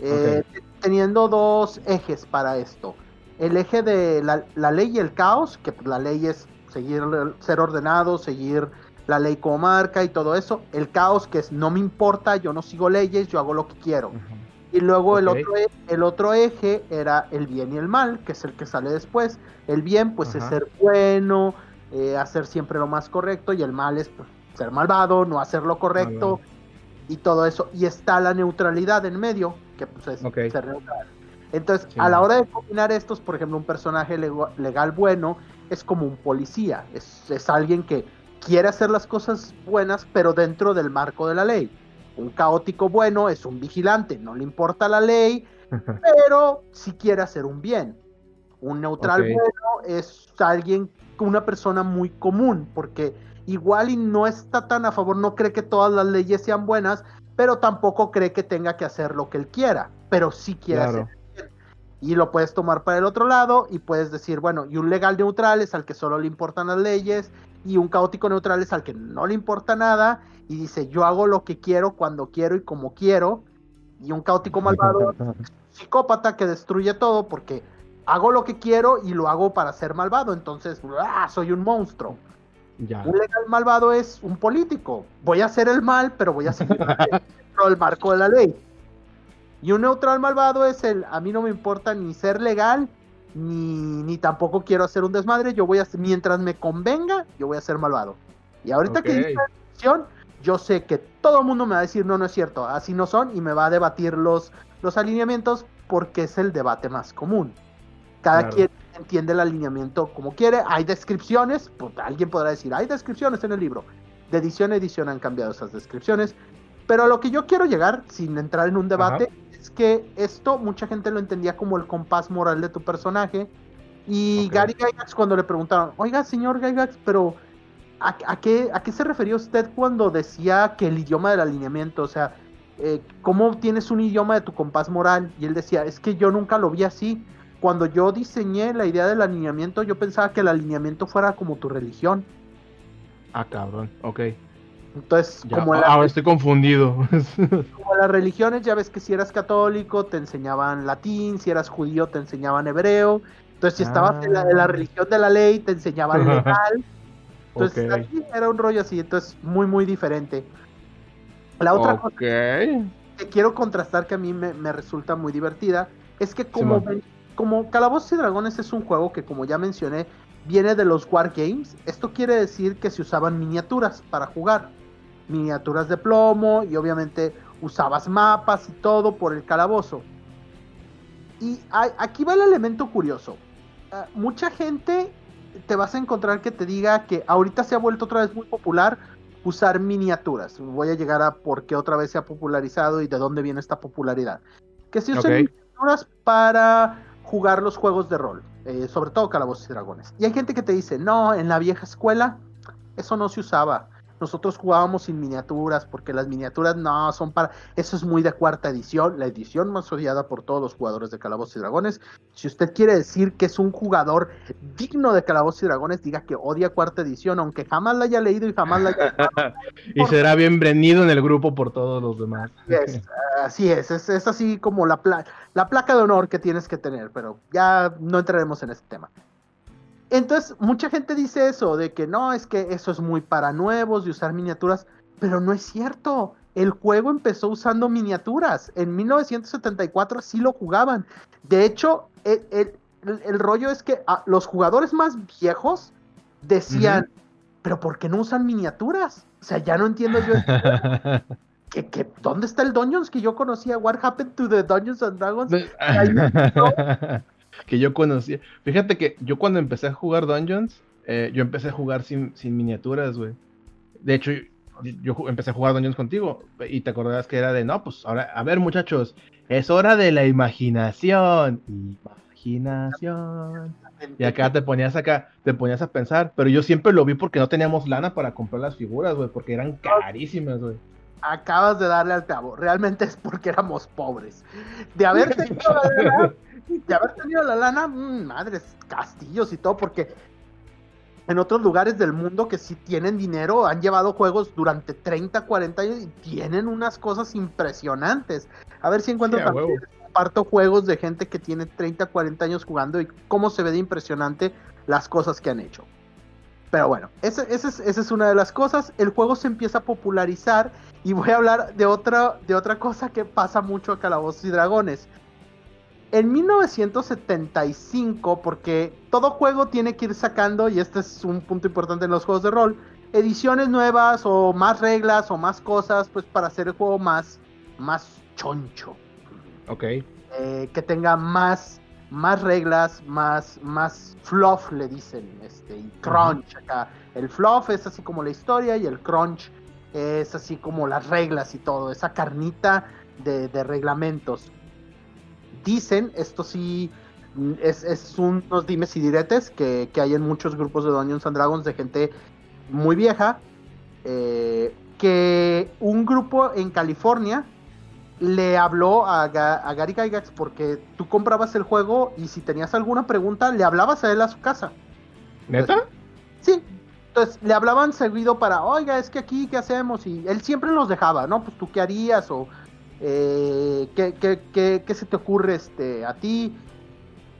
eh, teniendo dos ejes para esto. El eje de la, la ley y el caos, que pues, la ley es seguir, ser ordenado, seguir la ley como marca y todo eso. El caos, que es no me importa, yo no sigo leyes, yo hago lo que quiero. Y luego el, otro, e- el otro eje era el bien y el mal, que es el que sale después. El bien, pues, es ser bueno, eh, hacer siempre lo más correcto, y el mal es pues, ser malvado, no hacer lo correcto, y todo eso. Y está la neutralidad en medio, que pues es ser neutral. Entonces, Sí. a la hora de combinar estos, por ejemplo, un personaje lego- legal bueno es como un policía, es, es alguien que quiere hacer las cosas buenas, pero dentro del marco de la ley. Un caótico bueno es un vigilante, no le importa la ley, pero sí quiere hacer un bien. Un neutral bueno es alguien, una persona muy común, porque igual y no está tan a favor, no cree que todas las leyes sean buenas, pero tampoco cree que tenga que hacer lo que él quiera, pero sí quiere Claro. hacer. Y lo puedes tomar para el otro lado y puedes decir, bueno, y un legal neutral es al que solo le importan las leyes y un caótico neutral es al que no le importa nada y dice, yo hago lo que quiero, cuando quiero y como quiero. Y un caótico malvado, psicópata que destruye todo porque hago lo que quiero y lo hago para ser malvado. Entonces, ¡ah! soy un monstruo. Ya. Un legal malvado es un político. Voy a hacer el mal, pero voy a seguir dentro del marco de la ley. Y un neutral malvado es el, a mí no me importa ni ser legal, ni, ni tampoco quiero hacer un desmadre, yo voy a, mientras me convenga, yo voy a ser malvado. Y ahorita que Ok. dice la definición, yo sé que todo el mundo me va a decir, no, no es cierto, así no son, y me va a debatir los, los alineamientos porque es el debate más común. Cada Claro. quien entiende el alineamiento como quiere, hay descripciones, pues, alguien podrá decir, hay descripciones en el libro. De edición a edición han cambiado esas descripciones, pero a lo que yo quiero llegar, sin entrar en un debate, es que esto mucha gente lo entendía como el compás moral de tu personaje. Y. Gary Gygax cuando le preguntaron, oiga, señor Gygax, pero ¿a, a qué, ¿a qué se refería usted cuando decía que el idioma del alineamiento? O sea, eh, ¿cómo tienes un idioma de tu compás moral? Y él decía, es que yo nunca lo vi así. Cuando yo diseñé la idea del alineamiento, yo pensaba que el alineamiento fuera como tu religión. Ah, cabrón. Ok. Entonces, Ya. como Ah, la, estoy confundido. como las religiones, ya ves que si eras católico te enseñaban latín, si eras judío te enseñaban hebreo, entonces si estabas en, la, en la Ah. religión de la ley te enseñaban legal, entonces Ok. aquí era un rollo así, entonces muy muy diferente. La otra cosa que quiero contrastar que a mí me, me resulta muy divertida es que como, ven- como Calabozos y Dragones es un juego que como ya mencioné viene de los Wargames, esto quiere decir que se usaban miniaturas para jugar, miniaturas de plomo y obviamente usabas mapas y todo por el calabozo. Y hay- aquí va el elemento curioso. Ah, mucha gente te vas a encontrar que te diga que ahorita se ha vuelto otra vez muy popular usar miniaturas. Voy a llegar a por qué otra vez se ha popularizado y de dónde viene esta popularidad. Que se usan miniaturas para jugar los juegos de rol, eh, sobre todo Calabozos y Dragones. Y hay gente que te dice, no, en la vieja escuela eso no se usaba. Nosotros jugábamos sin miniaturas porque las miniaturas no son para... Eso es muy de cuarta edición, la edición más odiada por todos los jugadores de Calabozos y Dragones. Si usted quiere decir que es un jugador digno de Calabozos y Dragones, diga que odia cuarta edición, aunque jamás la haya leído y jamás la haya... y será bienvenido en el grupo por todos los demás. Así es, así es, es, es así como la, pla- la placa de honor que tienes que tener, pero ya no entraremos en ese tema. Entonces, mucha gente dice eso, de que no, es que eso es muy para nuevos, de usar miniaturas, pero no es cierto. El juego empezó usando miniaturas. En 1974 sí lo jugaban. De hecho, el, el- el- el rollo es que ah, los jugadores más viejos decían, pero ¿por qué no usan miniaturas? O sea, ya no entiendo yo. que, ¿Dónde está el Dungeons que yo conocía? What happened to the Dungeons and Dragons? que yo conocía. Fíjate que yo cuando empecé a jugar Dungeons, eh, yo empecé a jugar sin, sin miniaturas, güey. De hecho, yo, empecé a jugar Dungeons contigo y te acordarás que era de, no, pues ahora, a ver muchachos, es hora de la imaginación. Imaginación. Y acá te ponías acá, te ponías a pensar, pero yo siempre lo vi porque no teníamos lana para comprar las figuras, güey, porque eran carísimas, güey. Acabas de darle al clavo. Realmente es porque éramos pobres. De haber tenido de haber tenido la lana, mm, madres, castillos y todo, porque en otros lugares del mundo que sí tienen dinero han llevado juegos durante 30, 40 años y tienen unas cosas impresionantes. A ver si encuentro Sí, también, comparto juegos de gente que tiene 30, 40 años jugando y cómo se ve de impresionante las cosas que han hecho. Pero bueno, esa, esa es, esa es una de las cosas. El juego se empieza a popularizar y voy a hablar de otra, de otra cosa que pasa mucho a Calabozos y Dragones. En 1975, porque todo juego tiene que ir sacando, y este es un punto importante en los juegos de rol, ediciones nuevas o más reglas o más cosas, pues para hacer el juego más, más choncho Ok. eh, que tenga más, más reglas, más, más fluff, le dicen, este, y crunch acá. El fluff es así como la historia y el crunch es así como las reglas y todo, esa carnita de, de reglamentos. Dicen, esto sí es, es unos dimes y diretes que, que hay en muchos grupos de Dungeons and Dragons de gente muy vieja, eh, que un grupo en California le habló a, Ga- a Gary Gygax porque tú comprabas el juego y si tenías alguna pregunta, le hablabas a él a su casa. ¿Neta? Sí. Entonces le hablaban seguido para, oiga, es que aquí, ¿qué hacemos? Y él siempre los dejaba, ¿no? Pues tú, ¿qué harías? O, eh, ¿qué, qué, qué- qué se te ocurre este, a ti?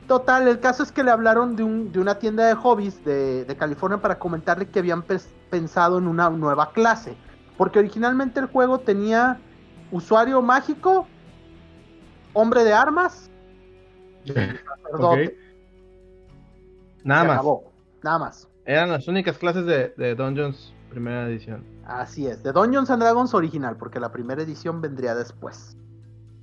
Total, el caso es que le hablaron de, un, de una tienda de hobbies de, de California para comentarle que habían pensado en una nueva clase. Porque originalmente el juego tenía usuario mágico, hombre de armas, sacerdote. Nada Se más. acabó, Nada más. Eran las únicas clases de, de Dungeons primera edición. Así es, de Dungeons and Dragons original, porque la primera edición vendría después.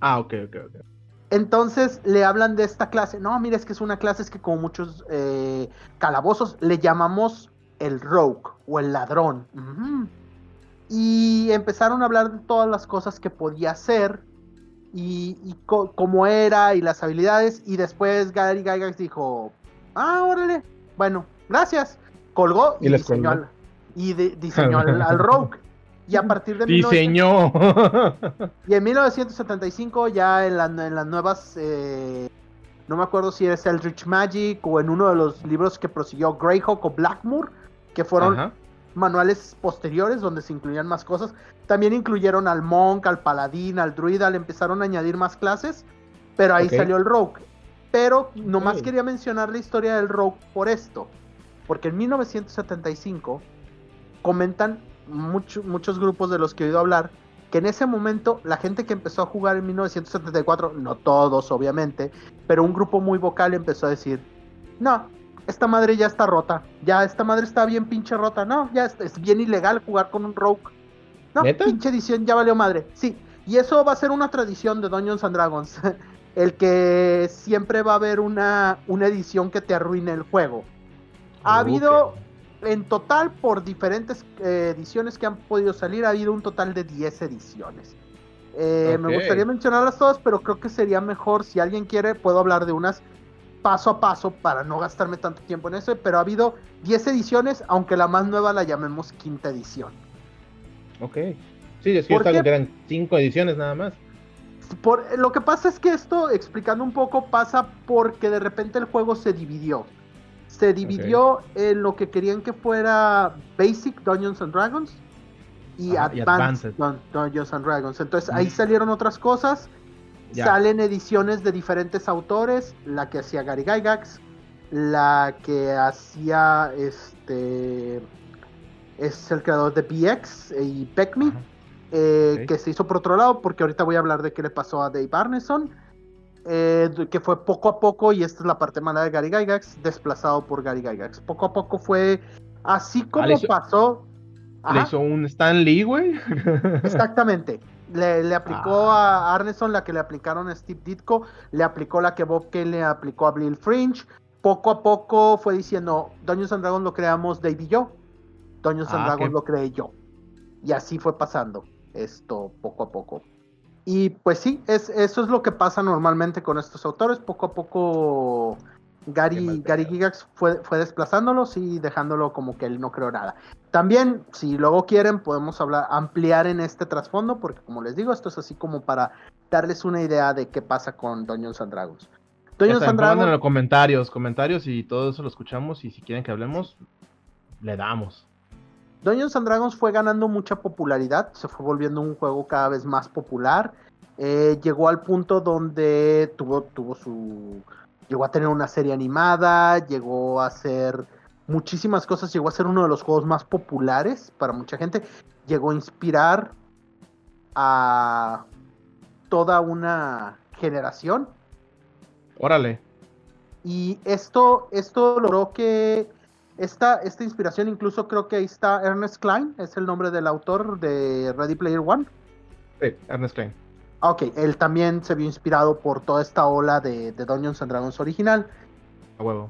Ah, ok, ok, ok. Entonces le hablan de esta clase. No, mira, es que es una clase es que como muchos eh, calabozos le llamamos el rogue o el ladrón. Y empezaron a hablar de todas las cosas que podía hacer y, y co- cómo era y las habilidades. Y después Gary Gygax dijo, ah, órale, bueno, gracias. Colgó y, Y les colgó. al, y de- diseñó al, al rogue. Y a partir de 1900 Diseñó. y en 1975 ya en, la- en las nuevas, eh, no me acuerdo si es Eldritch Magic o en uno de los libros que prosiguió Greyhawk o Blackmoor, que fueron Ajá. manuales posteriores donde se incluían más cosas. También incluyeron al Monk, al Paladín, al Druida, le empezaron a añadir más clases, pero ahí salió el Rogue. Pero nomás quería mencionar la historia del Rogue por esto, porque en 1975 comentan mucho- muchos grupos de los que he oído hablar que en ese momento la gente que empezó a jugar en 1974, no todos obviamente, pero un grupo muy vocal empezó a decir, no, esta madre ya está rota, ya esta madre está bien pinche rota, no, ya es, es bien ilegal jugar con un rogue. No, ¿Neta? pinche edición ya valió madre. Sí, y eso va a ser una tradición de Dungeons and Dragons, el que siempre va a haber una, una edición que te arruine el juego. Ha Ok. habido en total por diferentes eh, ediciones que han podido salir, ha habido un total de 10 ediciones. Eh, Me gustaría mencionarlas todas, pero creo que sería mejor, si alguien quiere, puedo hablar de unas paso a paso para no gastarme tanto tiempo en eso, pero ha habido 10 ediciones, aunque la más nueva la llamemos quinta edición. Ok. Sí, es que ¿Por yo que eran cinco ediciones nada más. Por, lo que pasa es que esto, explicando un poco, pasa porque de repente el juego se dividió. Se dividió en lo que querían que fuera Basic Dungeons and Dragons y Advanced, Advanced. Dun- Dungeons and Dragons. Entonces ahí Mm. salieron otras cosas. Salen ediciones de diferentes autores, la que hacía Gary Gygax, la que hacía este es el creador de BX y Beckme, eh, que se hizo por otro lado, porque ahorita voy a hablar de qué le pasó a Dave Arneson, eh, que fue poco a poco, y esta es la parte mala de Gary Gygax, desplazado por Gary Gygax. Poco a poco fue así como hizo- pasó. Le hizo un Stan Lee, güey. Exactamente. Le, le aplicó a Arneson la que le aplicaron a Steve Ditko, le aplicó la que Bob Kane le aplicó a Bill Fringe. Poco a poco fue diciendo, Dungeons and Dragons lo creamos Dave y yo. Dungeons and Ah, Dragons ok. lo creé yo. Y así fue pasando esto poco a poco. Y pues sí, es, eso es lo que pasa normalmente con estos autores. Poco a poco Gary, Gary. Gygax fue, fue desplazándolos y dejándolo como que él no creó nada. También, si luego quieren, podemos hablar, ampliar en este trasfondo, porque como les digo, esto es así como para darles una idea de qué pasa con Dungeons and Dragons. Dungeons and en los comentarios, comentarios y todo eso lo escuchamos y si quieren que hablemos, le damos. Dungeons and Dragons fue ganando mucha popularidad, se fue volviendo un juego cada vez más popular. eh, llegó al punto donde tuvo, tuvo su. Llegó a tener una serie animada, llegó a hacer muchísimas cosas, llegó a ser uno de los juegos más populares para mucha gente. Llegó a inspirar a toda una generación. Órale. Y esto, esto logró que esta, esta inspiración, incluso creo que ahí está Ernest Klein, es el nombre del autor de Ready Player One. Sí, Ernest Klein. Ah, Ok, él también se vio inspirado por toda esta ola de, de Dungeons and Dragons original. A huevo.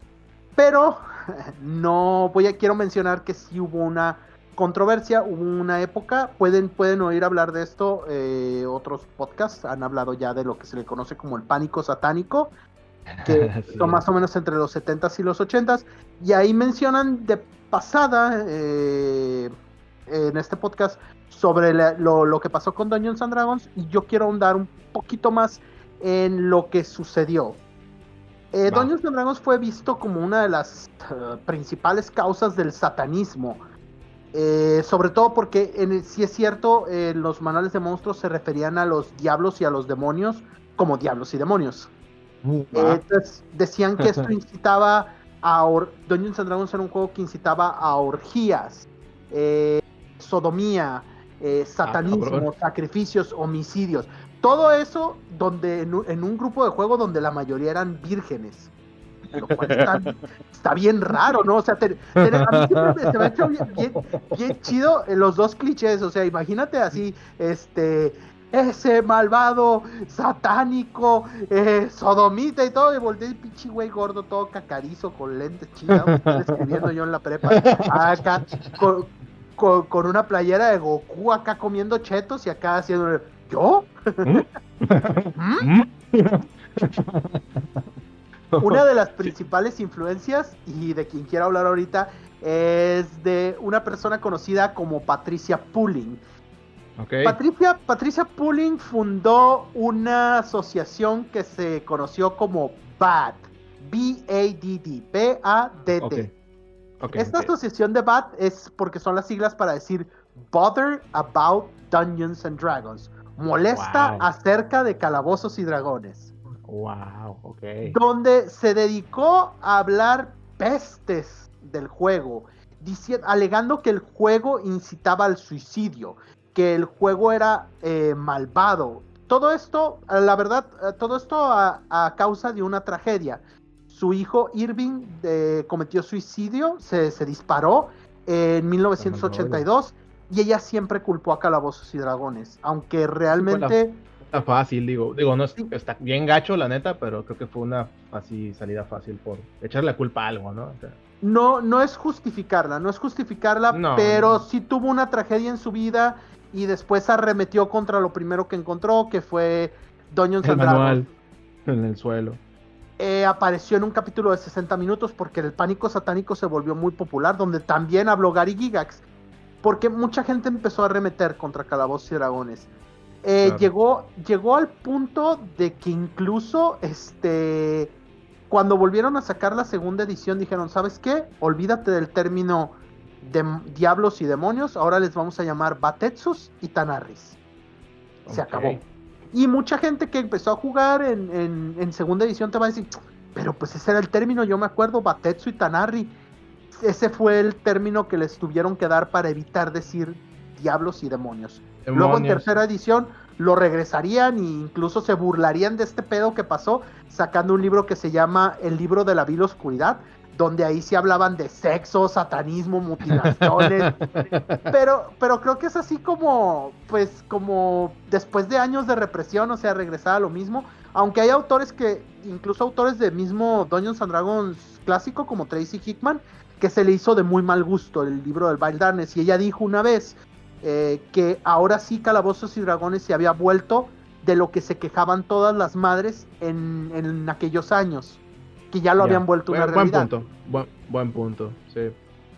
Pero no voy a quiero mencionar que sí hubo una controversia, hubo una época, pueden, pueden oír hablar de esto, eh, otros podcasts han hablado ya de lo que se le conoce como el pánico satánico, que Sí. son más o menos entre los 70s y los 80s, y ahí mencionan de pasada eh, en este podcast sobre la- lo, lo que pasó con Dungeons and Dragons y yo quiero ahondar un poquito más en lo que sucedió. Eh. Dungeons and Dragons fue visto como una de las eh, principales causas del satanismo. Eh, sobre todo porque, en si es cierto, eh, los manuales de monstruos se referían a los diablos y a los demonios como diablos y demonios. Eh, entonces, decían que esto incitaba a... or- Dungeons and Dragons era un juego que incitaba a orgías, eh, sodomía, eh, satanismo, cabrón. sacrificios, homicidios. Todo eso donde en un, en un grupo de juego donde la mayoría eran vírgenes. Lo cual está, está bien raro, ¿no? O sea, te- te- a mí siempre me- se me ha hecho bien, bien- bien chido los dos clichés. O sea, imagínate así, este, ese malvado, satánico, eh, sodomita y todo, y volteé el pinche güey gordo, todo cacarizo, con lentes chidas, escribiendo yo en la prepa, acá, con, con- con una playera de Goku, acá comiendo chetos y acá haciendo, ¿yo? ¿Mm? Una de las principales influencias, y de quien quiero hablar ahorita, es de una persona conocida como Patricia Pulling. Patricia, Patricia Pulling fundó una asociación que se conoció como BAD, B-A-D-D, B-A-D-D. Esta asociación de BAD es porque son las siglas para decir Bother About Dungeons and Dragons, molesta Wow. acerca de calabozos y dragones Wow, ok. donde se dedicó a hablar pestes del juego, alegando que el juego incitaba al suicidio, que el juego era eh, malvado. Todo esto, eh, la verdad, eh, todo esto a, a causa de una tragedia. Su hijo Irving eh, cometió suicidio, se, se disparó en 1982 y ella siempre culpó a Calabozos y Dragones, aunque realmente... Está fácil, digo. Digo, no es- está bien gacho, la neta, pero creo que fue una así salida fácil por echarle la culpa a algo, ¿no? O sea, No, no es justificarla, no es justificarla, No. pero sí tuvo una tragedia en su vida y después arremetió contra lo primero que encontró, que fue Dragons. manual en el suelo. Eh, apareció en un capítulo de 60 minutos porque el pánico satánico se volvió muy popular, donde también habló Gary Gigax, porque mucha gente empezó a arremeter contra Calabozos y Dragones. Eh, Claro. llegó, llegó al punto de que incluso este cuando volvieron a sacar la segunda edición dijeron, ¿sabes qué? Olvídate del término de diablos y demonios, ahora les vamos a llamar Batetsus y Tanarris. Se Ok. acabó. Y mucha gente que empezó a jugar en, en- en segunda edición te va a decir, pero pues ese era el término, yo me acuerdo, Batetsu y Tanarri. Ese fue el término que les tuvieron que dar para evitar decir diablos y demonios. Luego en Demonios. tercera edición lo regresarían e incluso se burlarían de este pedo que pasó sacando un libro que se llama El libro de la vil oscuridad, donde ahí sí hablaban de sexo, satanismo, mutilaciones. pero, pero creo que es así como, pues, como después de años de represión, o sea, regresar a lo mismo. Aunque hay autores que, incluso autores de mismo Dungeons and Dragons clásico, como Tracy Hickman, que se le hizo de muy mal gusto el libro del Wild Darkness. Y ella dijo una vez eh, que ahora sí Calabozos y Dragones se había vuelto de lo que se quejaban todas las madres en, en aquellos años, que ya lo Ya. habían vuelto una buen, buen realidad. punto. Buen, buen punto. Sí.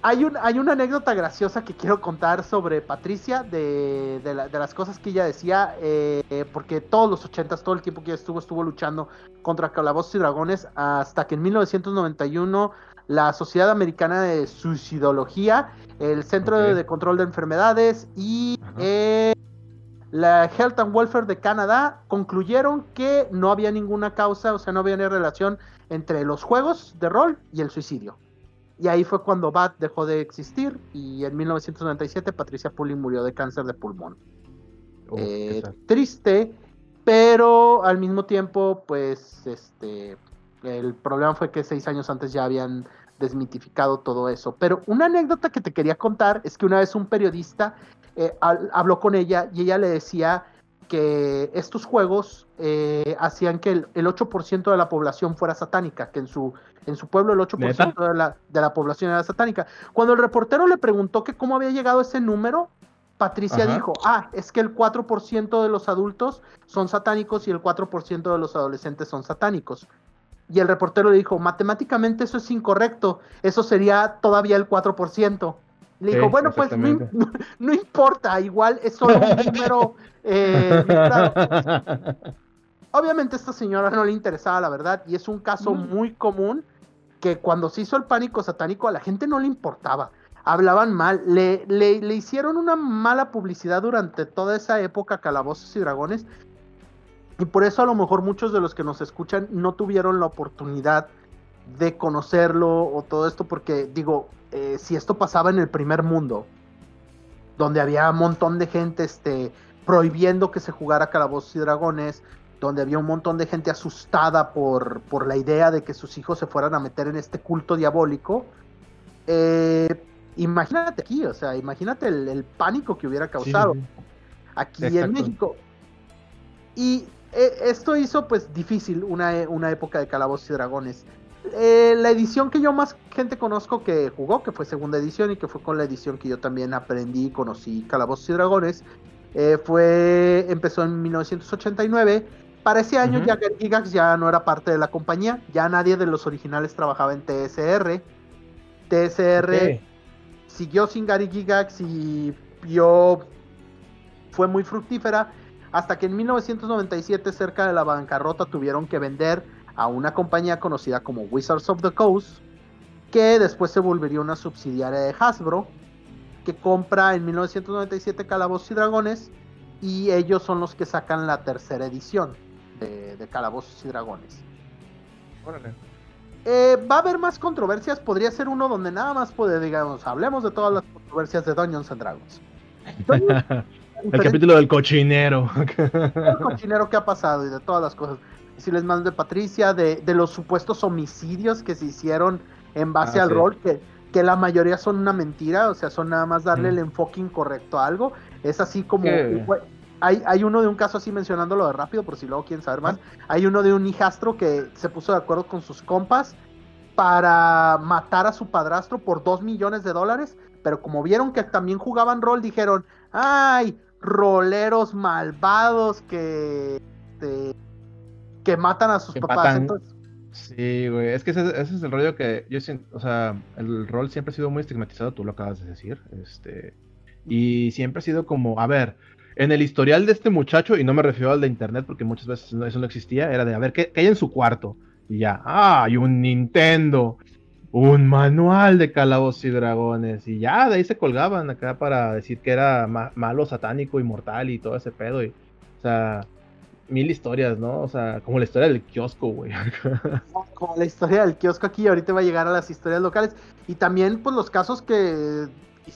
Hay, un, hay una anécdota graciosa que quiero contar sobre Patricia, de, de, la- de las cosas que ella decía, eh, porque todos los ochentas, todo el tiempo que ella estuvo, estuvo luchando contra Calabozos y Dragones, hasta que en 1991 la Sociedad Americana de Suicidología, el Centro de Control de Enfermedades y eh, la Health and Welfare de Canadá concluyeron que no había ninguna causa, o sea, no había ni relación entre los juegos de rol y el suicidio. Y ahí fue cuando BAT dejó de existir y en 1997 Patricia Pulling murió de cáncer de pulmón. Eh, triste, pero al mismo tiempo, pues, este, el problema fue que seis años antes ya habían desmitificado todo eso. Pero una anécdota que te quería contar es que una vez un periodista eh, habló con ella y ella le decía que estos juegos eh, hacían que el, el 8% de la población fuera satánica, que en su, en su pueblo el 8% de la, de la población era satánica. Cuando el reportero le preguntó que cómo había llegado ese número, Patricia Ajá. dijo, ah, es que el 4% de los adultos son satánicos y el 4% de los adolescentes son satánicos. Y el reportero le dijo, matemáticamente eso es incorrecto, eso sería todavía el 4%. Le dijo, Sí, bueno, pues no, importa, igual es solo un número. eh, Obviamente a esta señora no le interesaba la verdad y es un caso muy común que cuando se hizo el pánico satánico a la gente no le importaba. Hablaban mal, le, le, le hicieron una mala publicidad durante toda esa época Calabozos y Dragones y por eso a lo mejor muchos de los que nos escuchan no tuvieron la oportunidad de conocerlo o todo esto porque digo, eh, si esto pasaba en el primer mundo, donde había un montón de gente este, prohibiendo que se jugara Calabozos y Dragones, donde había un montón de gente asustada por, por la idea de que sus hijos se fueran a meter en este culto diabólico. Eh, imagínate aquí, o sea, imagínate el, el pánico que hubiera causado aquí en. México. Y eh, esto hizo pues difícil una, una época de Calabozos y Dragones. Eh, la edición que yo más gente conozco que jugó, que fue segunda edición y que fue con la edición que yo también aprendí y conocí Calabozos y Dragones, eh, fue empezó en 1989. Para ese año Ujú. ya Gary Gygax ya no era parte de la compañía, ya nadie de los originales trabajaba en TSR. TSR siguió sin Gary Gygax y vio fue muy fructífera hasta que en 1997 cerca de la bancarrota tuvieron que vender a una compañía conocida como Wizards of the Coast que después se volvería una subsidiaria de Hasbro que compra en 1997 Calabozos y Dragones y ellos son los que sacan la tercera edición de, de Calabozos y Dragones. Órale. Eh, va a haber más controversias, podría ser uno donde nada más puede, digamos, hablemos de todas las controversias de Dungeons and Dragons. Dungeons El capítulo del cochinero. el cochinero que ha pasado y de todas las cosas. Si les mando de Patricia, de, de los supuestos homicidios que se hicieron en base Ah, al sí. rol, que, que la mayoría son una mentira, o sea, son nada más darle Mm. el enfoque incorrecto a algo. Es así como... ¿Qué? Hay, hay uno de un caso así mencionándolo de rápido, por si luego quieren saber más. Hay uno de un hijastro que se puso de acuerdo con sus compas para matar a su padrastro por 2 millones de dólares, pero como vieron que también jugaban rol, dijeron, ay, roleros malvados que, este, que matan a sus Que papás. matan. Entonces, Sí, güey. Es que ese, ese es el rollo que yo siento. O sea, el rol siempre ha sido muy estigmatizado, tú lo acabas de decir. Este. Y siempre ha sido como, a ver, en el historial de este muchacho, y no me refiero al de internet porque muchas veces eso no existía, era de, a ver, ¿qué, qué hay en su cuarto? Y ya, ah, hay un Nintendo, un manual de calabozos y dragones, y ya, de ahí se colgaban acá para decir que era ma- malo, satánico, inmortal y todo ese pedo. Y, o sea, mil historias, ¿no? O sea, como la historia del kiosco, güey. como la historia del kiosco aquí, ahorita va a llegar a las historias locales. Y también, pues, los casos que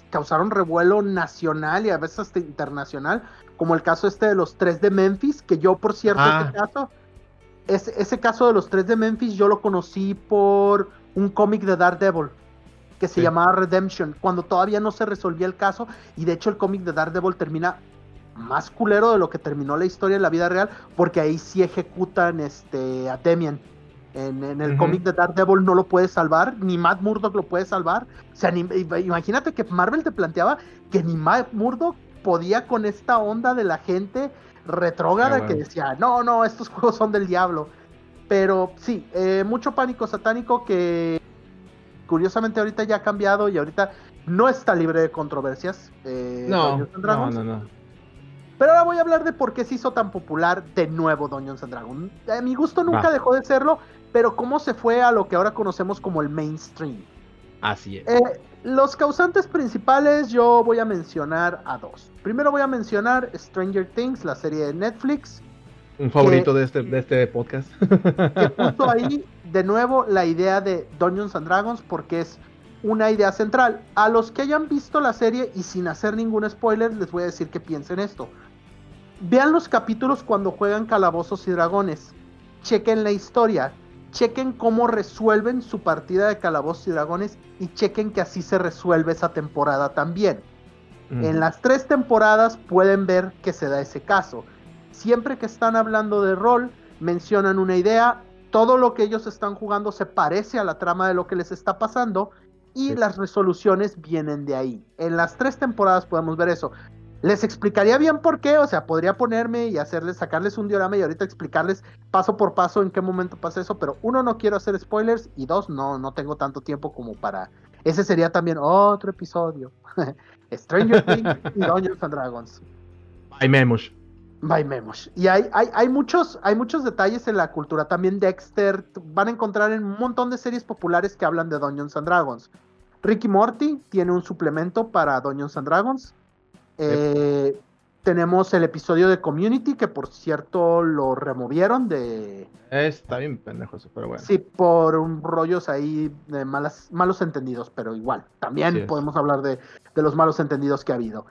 causaron revuelo nacional y a veces hasta internacional, como el caso este de los tres de Memphis, que yo, por cierto, Ah. este caso, ese, ese caso de los tres de Memphis, yo lo conocí por un cómic de Daredevil que se Sí. llamaba Redemption, cuando todavía no se resolvía el caso, y de hecho el cómic de Daredevil termina más culero de lo que terminó la historia en la vida real, porque ahí sí ejecutan este, a Demian. En, en el cómic de Daredevil no lo puede salvar, ni Matt Murdock lo puede salvar. O sea, ni- imagínate que Marvel te planteaba que ni Matt Murdock podía con esta onda de la gente retrógrada Ah, bueno. que decía, no, no, estos juegos son del diablo. Pero sí, eh, mucho pánico satánico que curiosamente ahorita ya ha cambiado y ahorita no está libre de controversias. eh, No, no, no, no. Pero ahora voy a hablar de por qué se hizo tan popular de nuevo Dungeons and Dragons. A mi gusto nunca Va. dejó de serlo, pero cómo se fue a lo que ahora conocemos como el mainstream. Así es. Eh, los causantes principales yo voy a mencionar a dos. Primero voy a mencionar Stranger Things, la serie de Netflix, Un favorito de este, de este podcast. que puso ahí de nuevo la idea de Dungeons and Dragons porque es una idea central. A los que hayan visto la serie y sin hacer ningún spoiler les voy a decir que piensen esto. Vean los capítulos cuando juegan calabozos y dragones. Chequen la historia. Chequen cómo resuelven su partida de calabozos y dragones y chequen que así se resuelve esa temporada también. En las tres temporadas pueden ver que se da ese caso. Siempre que están hablando de rol, mencionan una idea, todo lo que ellos están jugando se parece a la trama de lo que les está pasando y Sí. las resoluciones vienen de ahí. En las tres temporadas podemos ver eso. Les explicaría bien por qué, o sea, podría ponerme y hacerles, sacarles un diorama y ahorita explicarles paso por paso en qué momento pasa eso, pero uno, no quiero hacer spoilers y dos, no, no tengo tanto tiempo como para Ese sería también otro episodio. Stranger Things y Dungeons and Dragons. Ay, Memosh. By Memosh. Y hay, hay, hay, muchos, hay muchos detalles en la cultura. También Dexter. Van a encontrar en un montón de series populares que hablan de Dungeons and Dragons. Ricky Morty tiene un suplemento para Dungeons and Dragons. Eh, tenemos el episodio de Community, que por cierto lo removieron de. Está bien pendejo eso, pero bueno. Sí, por un rollos ahí de malas, malos entendidos, pero igual. También podemos hablar de, de, los malos entendidos que ha habido.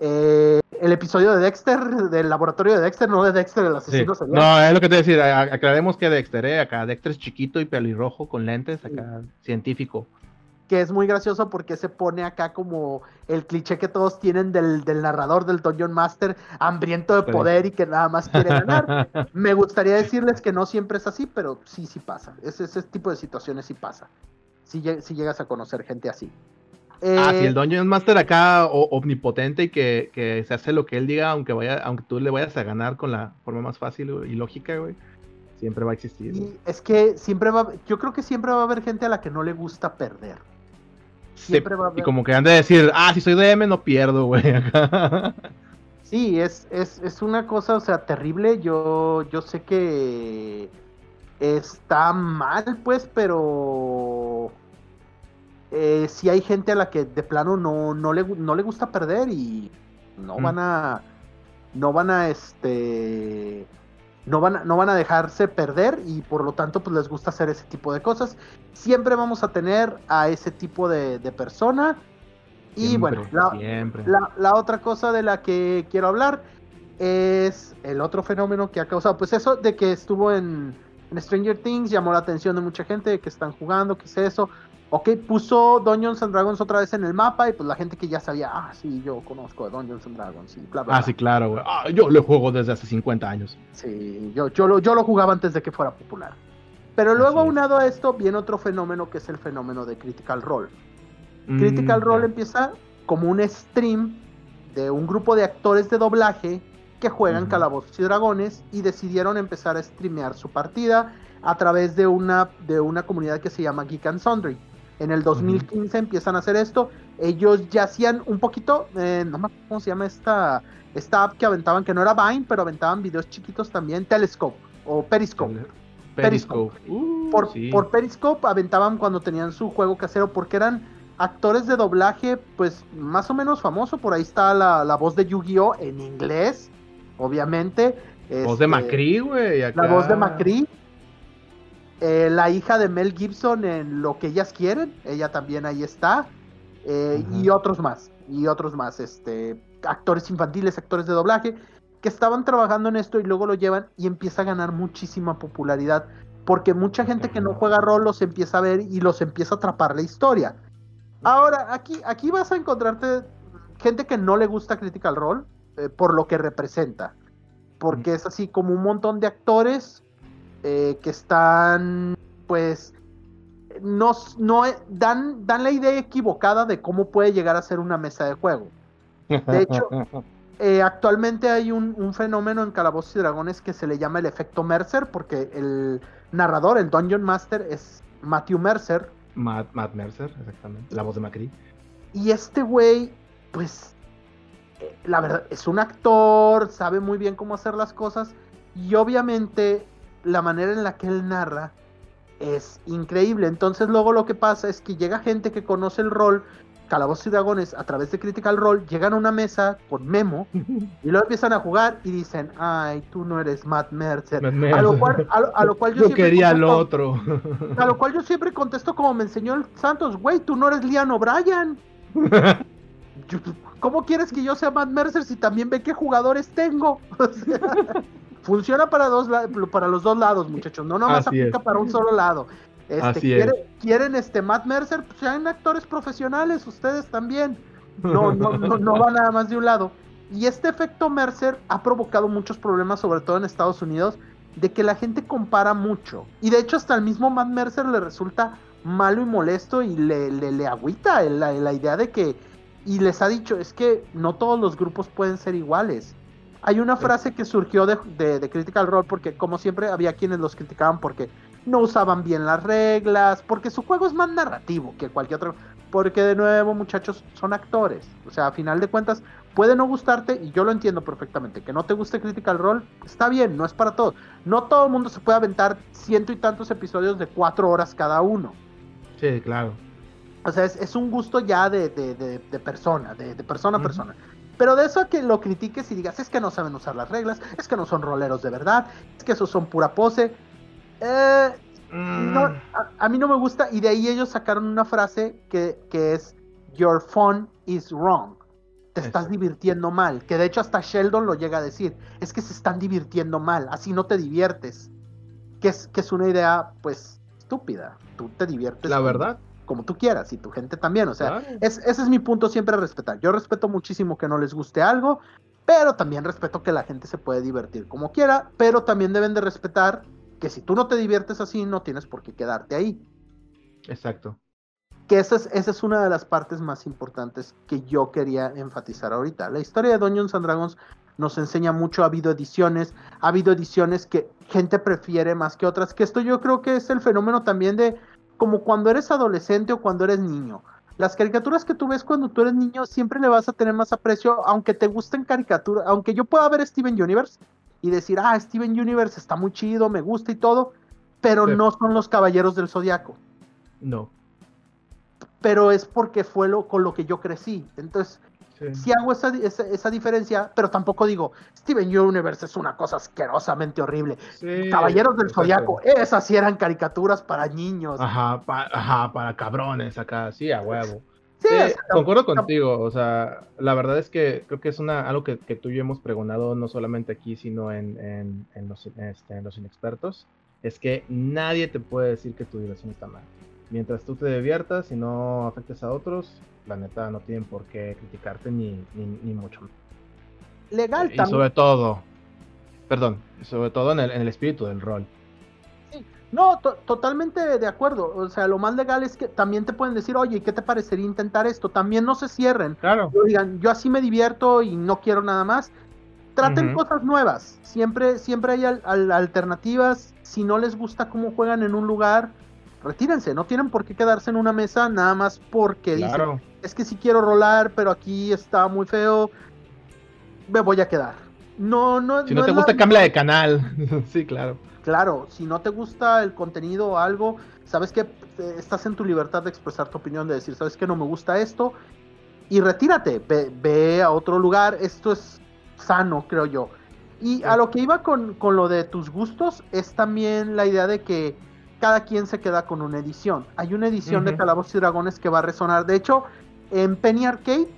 Eh, el episodio de Dexter, del laboratorio de Dexter, no de Dexter, el asesino sí. No, es lo que te decir, aclaremos que Dexter, ¿eh? acá Dexter es chiquito y pelirrojo con lentes, acá sí. científico que es muy gracioso porque se pone acá como el cliché que todos tienen del, del narrador del Dungeon Master, hambriento de poder y que nada más quiere ganar. Me gustaría decirles que no siempre es así, pero sí, sí pasa. Ese, ese tipo de situaciones sí pasa. Si, llegas a conocer gente así. Eh, ah, si el Dungeon Master acá o, omnipotente y que, que, se hace lo que él diga, aunque vaya, aunque tú le vayas a ganar con la forma más fácil y lógica, güey. Siempre va a existir. Y es que siempre va, yo creo que siempre va a haber gente a la que no le gusta perder. Siempre va a haber... Y como que han de decir, ah, si soy DM no pierdo, güey. sí, es, es, es, una cosa, o sea, terrible. Yo, yo sé que está mal, pues, pero eh, si hay gente a la que de plano no, no, le, no le gusta perder y no mm. van a, no van a, este, no van, a, no van a dejarse perder y por lo tanto pues les gusta hacer ese tipo de cosas. Siempre vamos a tener a ese tipo de, de persona. Y bueno, la, la, otra cosa de la que quiero hablar es el otro fenómeno que ha causado, pues eso de que estuvo en, en Stranger Things, llamó la atención de mucha gente que están jugando, ¿qué es eso? Ok, puso Dungeons and Dragons otra vez en el mapa y pues la gente que ya sabía, ah, sí, yo conozco a Dungeons and Dragons y bla, bla, Ah, sí, claro, güey. Ah, yo lo juego desde hace 50 años. Sí, yo, yo, lo, yo lo jugaba antes de que fuera popular. Pero luego, aunado a esto, viene otro fenómeno que es el fenómeno de Critical Role. Mm, Critical Role empieza como un stream de un grupo de actores de doblaje que juegan Calabozos y Dragones y decidieron empezar a streamear su partida a través de una, de una comunidad que se llama Geek and Sundry. En el 2015 empiezan a hacer esto. Ellos ya hacían un poquito, eh, no me acuerdo cómo se llama esta, esta app que aventaban, que no era Vine, pero aventaban videos chiquitos también, Telescope o Periscope. Periscope. Uh, por, por Periscope aventaban cuando tenían su juego casero, porque eran actores de doblaje, pues más o menos famoso. Por ahí está la, la voz de Yu-Gi-Oh! en inglés, obviamente. Voz de este, Macri, güey. La voz de Macri. Eh, la hija de Mel Gibson en Lo que ellas quieren, ella también ahí está. Eh, y otros más, y otros más, este, actores infantiles, actores de doblaje, que estaban trabajando en esto y luego lo llevan y empieza a ganar muchísima popularidad. Porque mucha gente que no juega rol los empieza a ver y los empieza a atrapar la historia. Ahora, aquí, aquí vas a encontrarte gente que no le gusta Critical Role eh, por lo que representa. Porque es así como un montón de actores eh, que están, pues, nos, no dan, dan la idea equivocada de cómo puede llegar a ser una mesa de juego. De hecho, eh, actualmente hay un, fenómeno en Calabozos y Dragones que se le llama el efecto Mercer, porque el narrador, el Dungeon Master, es Matthew Mercer. Matt, Mercer, exactamente, la voz de Macri. Y este güey, pues, eh, la verdad, es un actor, sabe muy bien cómo hacer las cosas, y obviamente la manera en la que él narra es increíble. Entonces luego lo que pasa es que llega gente que conoce el rol, Calabozos y Dragones, a través de Critical Role, llegan a una mesa con Memo y luego empiezan a jugar y dicen, ay, tú no eres Matt Mercer. A, lo cual, a, lo cual yo, quería lo otro. A lo cual yo siempre contesto como me enseñó el Santos, güey, tú no eres Liam O'Brien. ¿Cómo quieres que yo sea Matt Mercer si también ve qué jugadores tengo? O sea, funciona para, dos, para los dos lados, muchachos, no nomás aplica para un solo lado. Este, quieren este Matt Mercer, pues sean actores profesionales, ustedes también. No, no, no, no va nada más de un lado. Y este efecto Mercer ha provocado muchos problemas, sobre todo en Estados Unidos, de que la gente compara mucho. Y de hecho, hasta el mismo Matt Mercer le resulta malo y molesto y le, le, le agüita la, la idea de que. Y les ha dicho, es que no todos los grupos pueden ser iguales. Hay una frase que surgió de, de, Critical Role porque como siempre había quienes los criticaban porque no usaban bien las reglas, porque su juego es más narrativo que cualquier otro. Porque de nuevo, muchachos, son actores. O sea, a final de cuentas, puede no gustarte, y yo lo entiendo perfectamente, que no te guste Critical Role, está bien, no es para todos. No todo el mundo se puede aventar ciento y tantos episodios de cuatro horas cada uno. Sí, claro. O sea, es, es un gusto ya de, de, de, de persona, de, persona a persona. Pero de eso a que lo critiques y digas, es que no saben usar las reglas, es que no son roleros de verdad, es que esos son pura pose. Eh, no, Mm, a, a mí no me gusta, y de ahí ellos sacaron una frase que, que es, Your fun is wrong. Te estás divirtiendo mal. Que de hecho hasta Sheldon lo llega a decir. Es que se están divirtiendo mal, así no te diviertes. Que es, que es una idea, pues, estúpida. Tú te diviertes la verdad. Como tú quieras y tu gente también. O sea, claro. es- ese es mi punto siempre a respetar. Yo respeto muchísimo que no les guste algo, pero también respeto que la gente se puede divertir como quiera, pero también deben de respetar que si tú no te diviertes así, no tienes por qué quedarte ahí. Exacto. Que esa es, esa es una de las partes más importantes que yo quería enfatizar ahorita. La historia de Dungeons and Dragons nos enseña mucho, ha habido ediciones, ha habido ediciones que gente prefiere más que otras, que esto yo creo que es el fenómeno también de como cuando eres adolescente o cuando eres niño. Las caricaturas que tú ves cuando tú eres niño siempre le vas a tener más aprecio, aunque te gusten caricaturas, aunque yo pueda ver Steven Universe y decir, ah, Steven Universe está muy chido, me gusta y todo, pero Sí. no son los Caballeros del Zodiaco No. pero es porque fue lo con lo que yo crecí. Entonces, Sí. si hago esa, esa, esa diferencia, pero tampoco digo, Steven Universe es una cosa asquerosamente horrible. Sí, Caballeros del. Zodiaco, esas sí eran caricaturas para niños. Ajá, pa- ajá, para cabrones acá, sí, a huevo. Sí, Sí, o sea, concuerdo contigo, o sea, la verdad es que creo que es una algo que, que tú y yo hemos pregonado no solamente aquí, sino en, en, en los, este, en los inexpertos, es que nadie te puede decir que tu diversión está mal. Mientras tú te diviertas y no afectes a otros, la neta no tienen por qué criticarte ni, ni, ni mucho. legal Y también. sobre todo, perdón, sobre todo en el, en el espíritu del rol. No, to- totalmente de acuerdo. O sea, lo más legal es que también te pueden decir, oye, ¿qué te parecería intentar esto? También no se cierren. Claro. Yo digan, yo así me divierto y no quiero nada más. Traten cosas nuevas. Siempre, siempre hay al- al- alternativas. Si no les gusta cómo juegan en un lugar, retírense. No tienen por qué quedarse en una mesa nada más porque dicen, es que si quiero rolar, pero aquí está muy feo, me voy a quedar. No, no, Si no, es te la- gusta, cambia de canal. sí, claro. Claro, si no te gusta el contenido o algo, sabes que eh, estás en tu libertad de expresar tu opinión, de decir, sabes que no me gusta esto, y retírate, ve, ve a otro lugar, esto es sano, creo yo. Y a lo que iba con, con lo de tus gustos, es también la idea de que cada quien se queda con una edición. Hay una edición de. Calabozos y Dragones que va a resonar, de hecho, en Penny Arcade,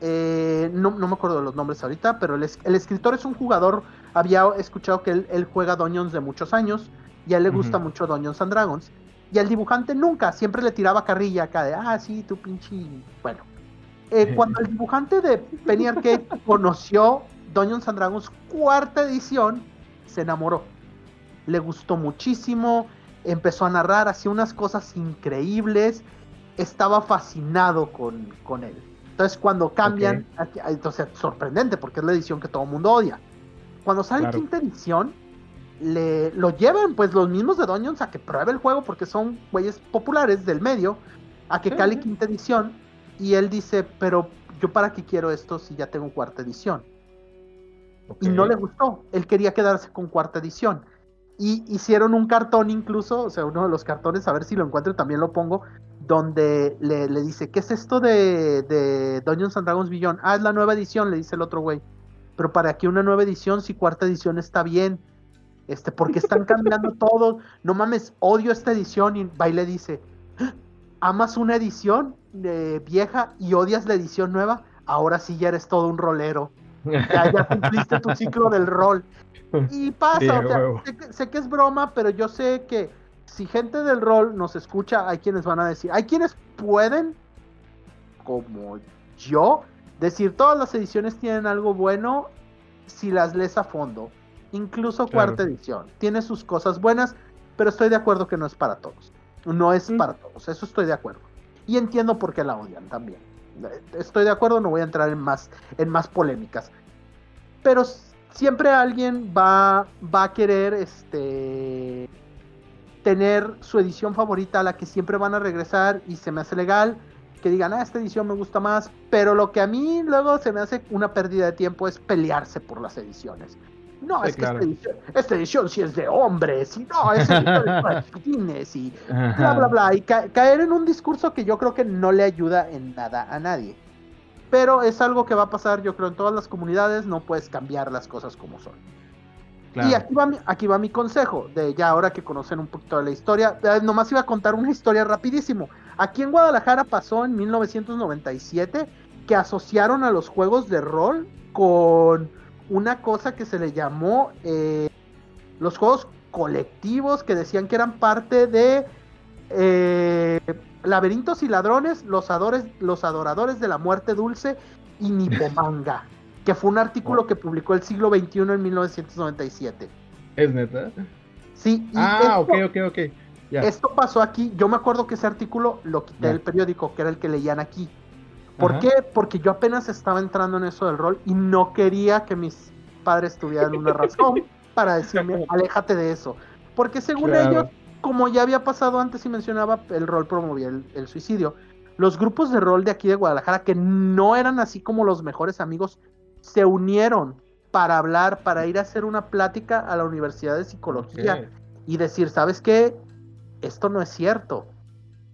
eh, no, no me acuerdo de los nombres ahorita, pero el, es- el escritor es un jugador había escuchado que él, él juega Dungeons de muchos años y a él le gusta mucho Dungeons and Dragons. Y al dibujante nunca, siempre le tiraba carrilla acá de, ah, sí, tú pinche. Bueno, Eh, cuando el dibujante de Penny Arcade conoció Dungeons and Dragons cuarta edición, se enamoró. Le gustó muchísimo, empezó a narrar, hacía unas cosas increíbles, estaba fascinado con, con él. Entonces cuando cambian, aquí- entonces sorprendente porque es la edición que todo el mundo odia. Cuando sale Claro. quinta edición, le, lo llevan pues los mismos de Dungeons a que pruebe el juego porque son güeyes populares del medio, a que Sí, cale sí. quinta edición y él dice, pero yo para qué quiero esto si ya tengo cuarta edición. Y no le gustó, él quería quedarse con cuarta edición. Y hicieron un cartón incluso, o sea, uno de los cartones, a ver si lo encuentro, también lo pongo, donde le, le dice, ¿qué es esto de, de Dungeons and Dragons Beyond? Ah, es la nueva edición, le dice el otro güey. Pero para qué una nueva edición si cuarta edición está bien. Este, porque están cambiando todo. No mames, odio esta edición. Y va y le dice, "¿Ah? ¿amas una edición eh, vieja y odias la edición nueva? Ahora sí ya eres todo un rolero. Ya, ya cumpliste tu ciclo del rol. Y pasa, Sí, o sea, sé, que, sé que es broma, pero yo sé que si gente del rol nos escucha, hay quienes van a decir, hay quienes pueden, como yo, decir todas las ediciones tienen algo bueno si las lees a fondo. Incluso Claro. cuarta edición. Tiene sus cosas buenas, pero estoy de acuerdo que no es para todos. No es Mm. para todos, eso estoy de acuerdo. Y entiendo por qué la odian también. Estoy de acuerdo, no voy a entrar en más, en más polémicas. Pero siempre alguien va, va a querer este, tener su edición favorita a la que siempre van a regresar y se me hace legal. que digan, ah, esta edición me gusta más, pero lo que a mí luego se me hace una pérdida de tiempo es pelearse por las ediciones. No, Sí, es que claro. esta, edición, esta edición sí es de hombres, y no, es para chiquitines, y bla, bla, bla. Y ca- caer en un discurso que yo creo que no le ayuda en nada a nadie. Pero es algo que va a pasar, yo creo, en todas las comunidades, no puedes cambiar las cosas como son. Claro. Y aquí va, mi, aquí va mi consejo, de ya ahora que conocen un poquito de la historia, eh, nomás iba a contar una historia rapidísimo. Aquí en Guadalajara pasó en 1997 que asociaron a los juegos de rol con una cosa que se le llamó eh, los juegos colectivos, que decían que eran parte de eh, Laberintos y Ladrones, los, adores, los Adoradores de la Muerte Dulce y Nipomanga, que fue un artículo que publicó el siglo XXI en 1997. Es neta. Sí, y Ah, esto, ok, ok, ok. Esto pasó aquí. Yo me acuerdo que ese artículo lo quité del periódico, que era el que leían aquí. ¿Por Ajá. qué? Porque yo apenas estaba entrando en eso del rol y no quería que mis padres tuvieran una razón para decirme, aléjate de eso. Porque según Claro. ellos, como ya había pasado antes y mencionaba, el rol promovía el, el suicidio. Los grupos de rol de aquí de Guadalajara, que no eran así como los mejores amigos, se unieron para hablar, para ir a hacer una plática a la Universidad de Psicología y decir, ¿sabes qué? Esto no es cierto.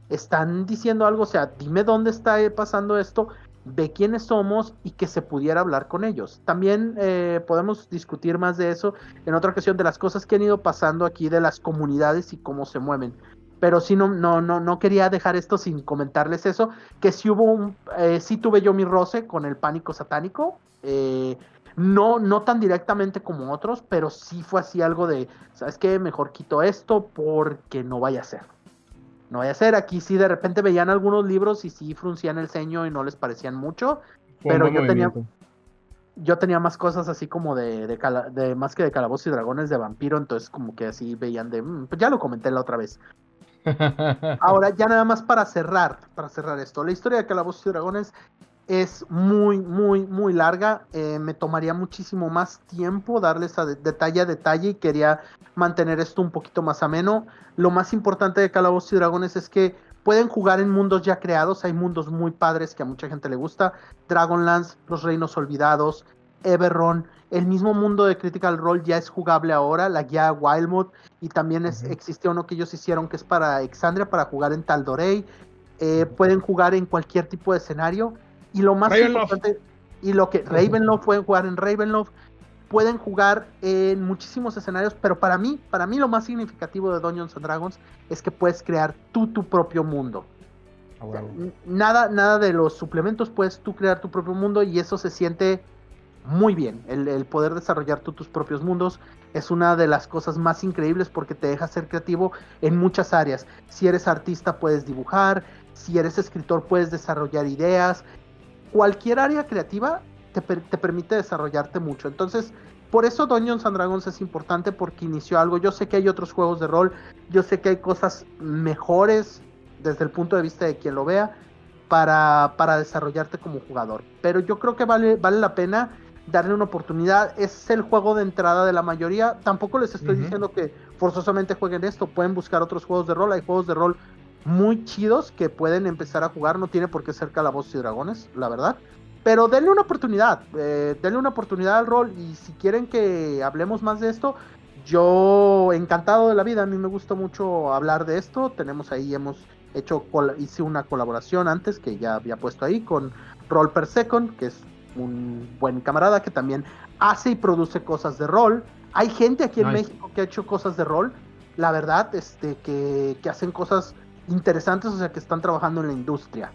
Están diciendo algo, o sea, dime dónde está pasando esto, ve quiénes somos y que se pudiera hablar con ellos. También eh, podemos discutir más de eso en otra ocasión, de las cosas que han ido pasando aquí, de las comunidades y cómo se mueven. Pero sí, no, no, no, no quería dejar esto sin comentarles eso, que sí hubo un, eh, sí tuve yo mi roce con el pánico satánico, eh, no, no tan directamente como otros, pero sí fue así algo de, ¿sabes qué? Mejor quito esto porque no vaya a ser. No vaya a ser. Aquí sí de repente veían algunos libros y sí fruncían el ceño y no les parecían mucho. Fue pero yo tenía-. Yo tenía más cosas así como de, de, cala- de más que de calabozos y dragones de vampiro, entonces como que así veían de, "Mm, pues ya lo comenté la otra vez. Ahora, ya nada más para cerrar, para cerrar esto. La historia de Calabozos y Dragones es muy, muy, muy larga. Eh, me tomaría muchísimo más tiempo darles a de- detalle a detalle y quería mantener esto un poquito más ameno. Lo más importante de Calabozos y Dragones es que pueden jugar en mundos ya creados. Hay mundos muy padres que a mucha gente le gusta. Dragonlance, Los Reinos Olvidados, Everron. El mismo mundo de Critical Role ya es jugable ahora, la guía Wildmode, y también es, existe uno que ellos hicieron que es para Exandria, para jugar en Tal'Dorei. Eh, pueden jugar en cualquier tipo de escenario. Y lo más Ravenloft. importante, y lo que Ravenloft pueden jugar en Ravenloft, pueden jugar en muchísimos escenarios, pero para mí, para mí lo más significativo de Dungeons and Dragons es que puedes crear tú tu propio mundo. A O sea, huevo. n- nada, nada de los suplementos, puedes tú crear tu propio mundo y eso se siente muy bien. El, el poder desarrollar tú tus propios mundos es una de las cosas más increíbles porque te deja ser creativo en muchas áreas. Si eres artista puedes dibujar, si eres escritor puedes desarrollar ideas. Cualquier área creativa te, per- te permite desarrollarte mucho. Entonces, por eso Dungeons and Dragons es importante porque inició algo. Yo sé que hay otros juegos de rol, yo sé que hay cosas mejores desde el punto de vista de quien lo vea para, para desarrollarte como jugador. Pero yo creo que vale, vale la pena darle una oportunidad. Es el juego de entrada de la mayoría. Tampoco les estoy diciendo que forzosamente jueguen esto. Pueden buscar otros juegos de rol. Hay juegos de rol muy chidos que pueden empezar a jugar. No tiene por qué ser calabozos y dragones, la verdad. Pero denle una oportunidad. eh, denle una oportunidad al rol. Y si quieren que hablemos más de esto, yo encantado de la vida. A mí me gusta mucho hablar de esto. Tenemos ahí, hemos hecho, hice una colaboración antes que ya había puesto ahí con Roll Per Second, que es un buen camarada que también hace y produce cosas de rol. Hay gente aquí en Nice. México que ha hecho cosas de rol, la verdad, este, que, que hacen cosas interesantes, o sea, que están trabajando en la industria.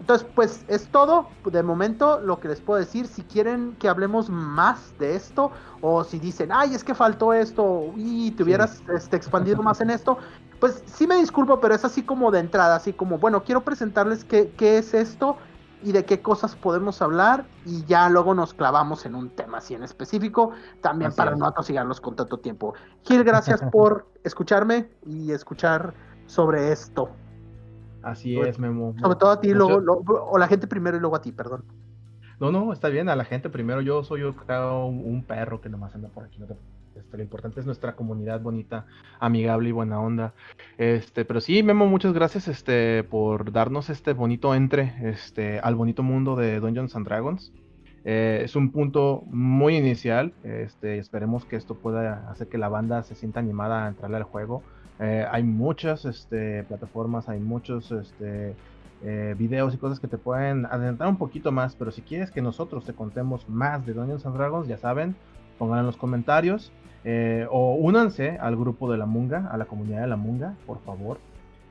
Entonces, pues es todo de momento lo que les puedo decir. Si quieren que hablemos más de esto, o si dicen, ay, es que faltó esto, y te hubieras este, expandido más en esto, pues sí me disculpo, pero es así como de entrada, así como, bueno, quiero presentarles qué, qué es esto y de qué cosas podemos hablar, y ya luego nos clavamos en un tema así en específico, también Así para es. no atosigarlos con tanto tiempo. Gil, gracias por escucharme y escuchar sobre esto. Así Sobre- es, Memo. Sobre todo a ti, luego, lo- o la gente primero y luego a ti, perdón. No, no, está bien, a la gente primero. Yo soy yo creo un, un perro que nomás anda por aquí. No te- Este, lo importante es nuestra comunidad bonita, amigable y buena onda. Este, pero sí, Memo, muchas gracias este, por darnos este bonito entre este, al bonito mundo de Dungeons and Dragons. Eh, es un punto muy inicial. Este, esperemos que esto pueda hacer que la banda se sienta animada a entrarle al juego. Eh, hay muchas este, plataformas, hay muchos este, eh, videos y cosas que te pueden adentrar un poquito más. Pero si quieres que nosotros te contemos más de Dungeons and Dragons, ya saben, pongan en los comentarios. o únanse al grupo de la Munga, a la comunidad de la Munga, por favor.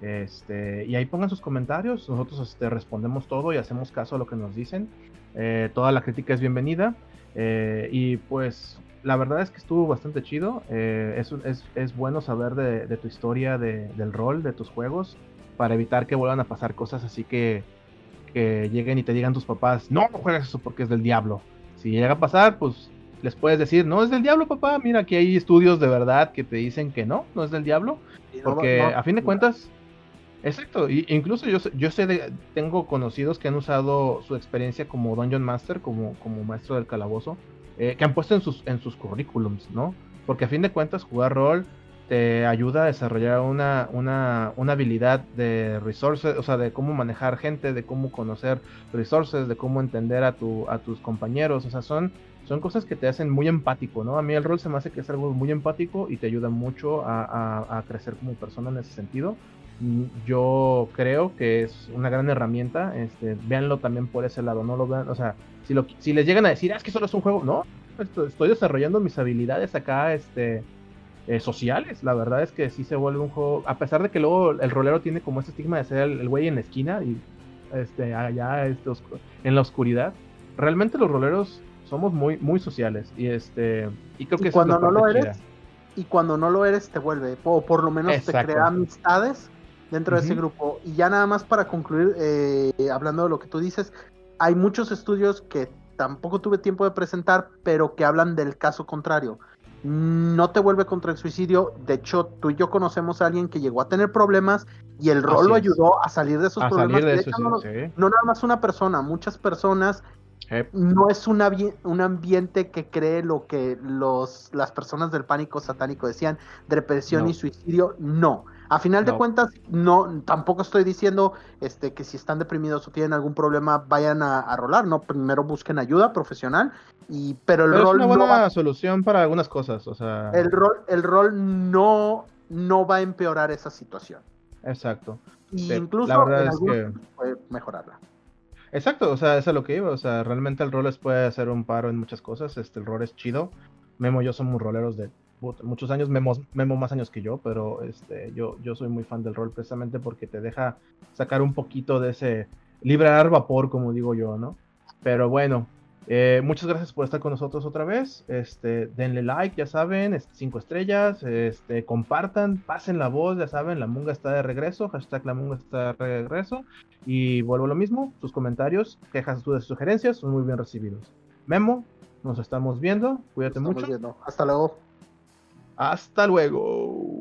Este, y ahí pongan sus comentarios, nosotros este, respondemos todo y hacemos caso a lo que nos dicen. Eh, toda la crítica es bienvenida. Eh, y pues la verdad es que estuvo bastante chido. Eh, es, es, es, bueno saber de, de tu historia, de, del rol, de tus juegos, para evitar que vuelvan a pasar cosas así que, que lleguen y te digan tus papás, no, no juegas eso porque es del diablo. Si llega a pasar, pues les puedes decir, no es del diablo, papá. Mira, aquí hay estudios de verdad que te dicen que no, no es del diablo. Porque a fin de cuentas, Exacto, y incluso yo, yo sé de, tengo conocidos que han usado su experiencia como Dungeon Master, como, como maestro del calabozo, eh, que han puesto en sus, en sus currículums, ¿no? Porque a fin de cuentas jugar rol te ayuda a desarrollar una, una, una habilidad de resources, o sea, de cómo manejar gente, de cómo conocer resources, de cómo entender a, tu, a tus compañeros, o sea, son, son cosas que te hacen muy empático, ¿no? A mí el rol se me hace que es algo muy empático y te ayuda mucho a, a, a crecer como persona en ese sentido yo creo que es una gran herramienta. Este, véanlo también por ese lado, no lo vean, o sea, si, lo, si les llegan a decir, ah, es que solo es un juego, no, estoy, desarrollando mis habilidades acá, este, eh, sociales. La verdad es que sí se vuelve un juego, a pesar de que luego el rolero tiene como ese estigma de ser el, güey en la esquina y este, allá este, en la oscuridad. Realmente los roleros somos muy, muy sociales y este, y creo que cuando no lo eres. Y cuando no lo eres te vuelve, o por lo menos te crea amistades dentro de ese grupo. Y ya nada más para concluir, eh, hablando de lo que tú dices, hay muchos estudios que tampoco tuve tiempo de presentar, pero que hablan del caso contrario. No te vuelve contra el suicidio. De hecho, tú y yo conocemos a alguien que llegó a tener problemas y el rol lo ayudó a salir de esos problemas. no, nada más una persona, muchas personas. No es un ambiente que cree lo que los, las personas del pánico satánico decían, depresión y suicidio. No a final de cuentas, no, tampoco estoy diciendo este, que si están deprimidos o tienen algún problema vayan a, rolar, no, primero busquen ayuda profesional, y, pero el rol es una buena solución para algunas cosas, o sea. El rol, el rol no, no va a empeorar esa situación. Exacto. Y incluso la verdad es que... puede mejorarla. Exacto, o sea, eso es lo que iba, o sea, realmente el rol les puede hacer un paro en muchas cosas, este, el rol es chido. Memo y yo somos roleros de muchos años, Memo, Memo, más años que yo, pero este, yo, yo soy muy fan del rol precisamente porque te deja sacar un poquito de ese liberar vapor, como digo yo, ¿no? Pero bueno, eh, muchas gracias por estar con nosotros otra vez. Este, denle like, ya saben, cinco estrellas, este, compartan, pasen la voz, ya saben, la Munga está de regreso, hashtag la Munga está de regreso. Y vuelvo a lo mismo, sus comentarios, quejas, dudas y sugerencias son muy bien recibidos. Memo, nos estamos viendo, cuídate mucho. Hasta luego. Hasta luego.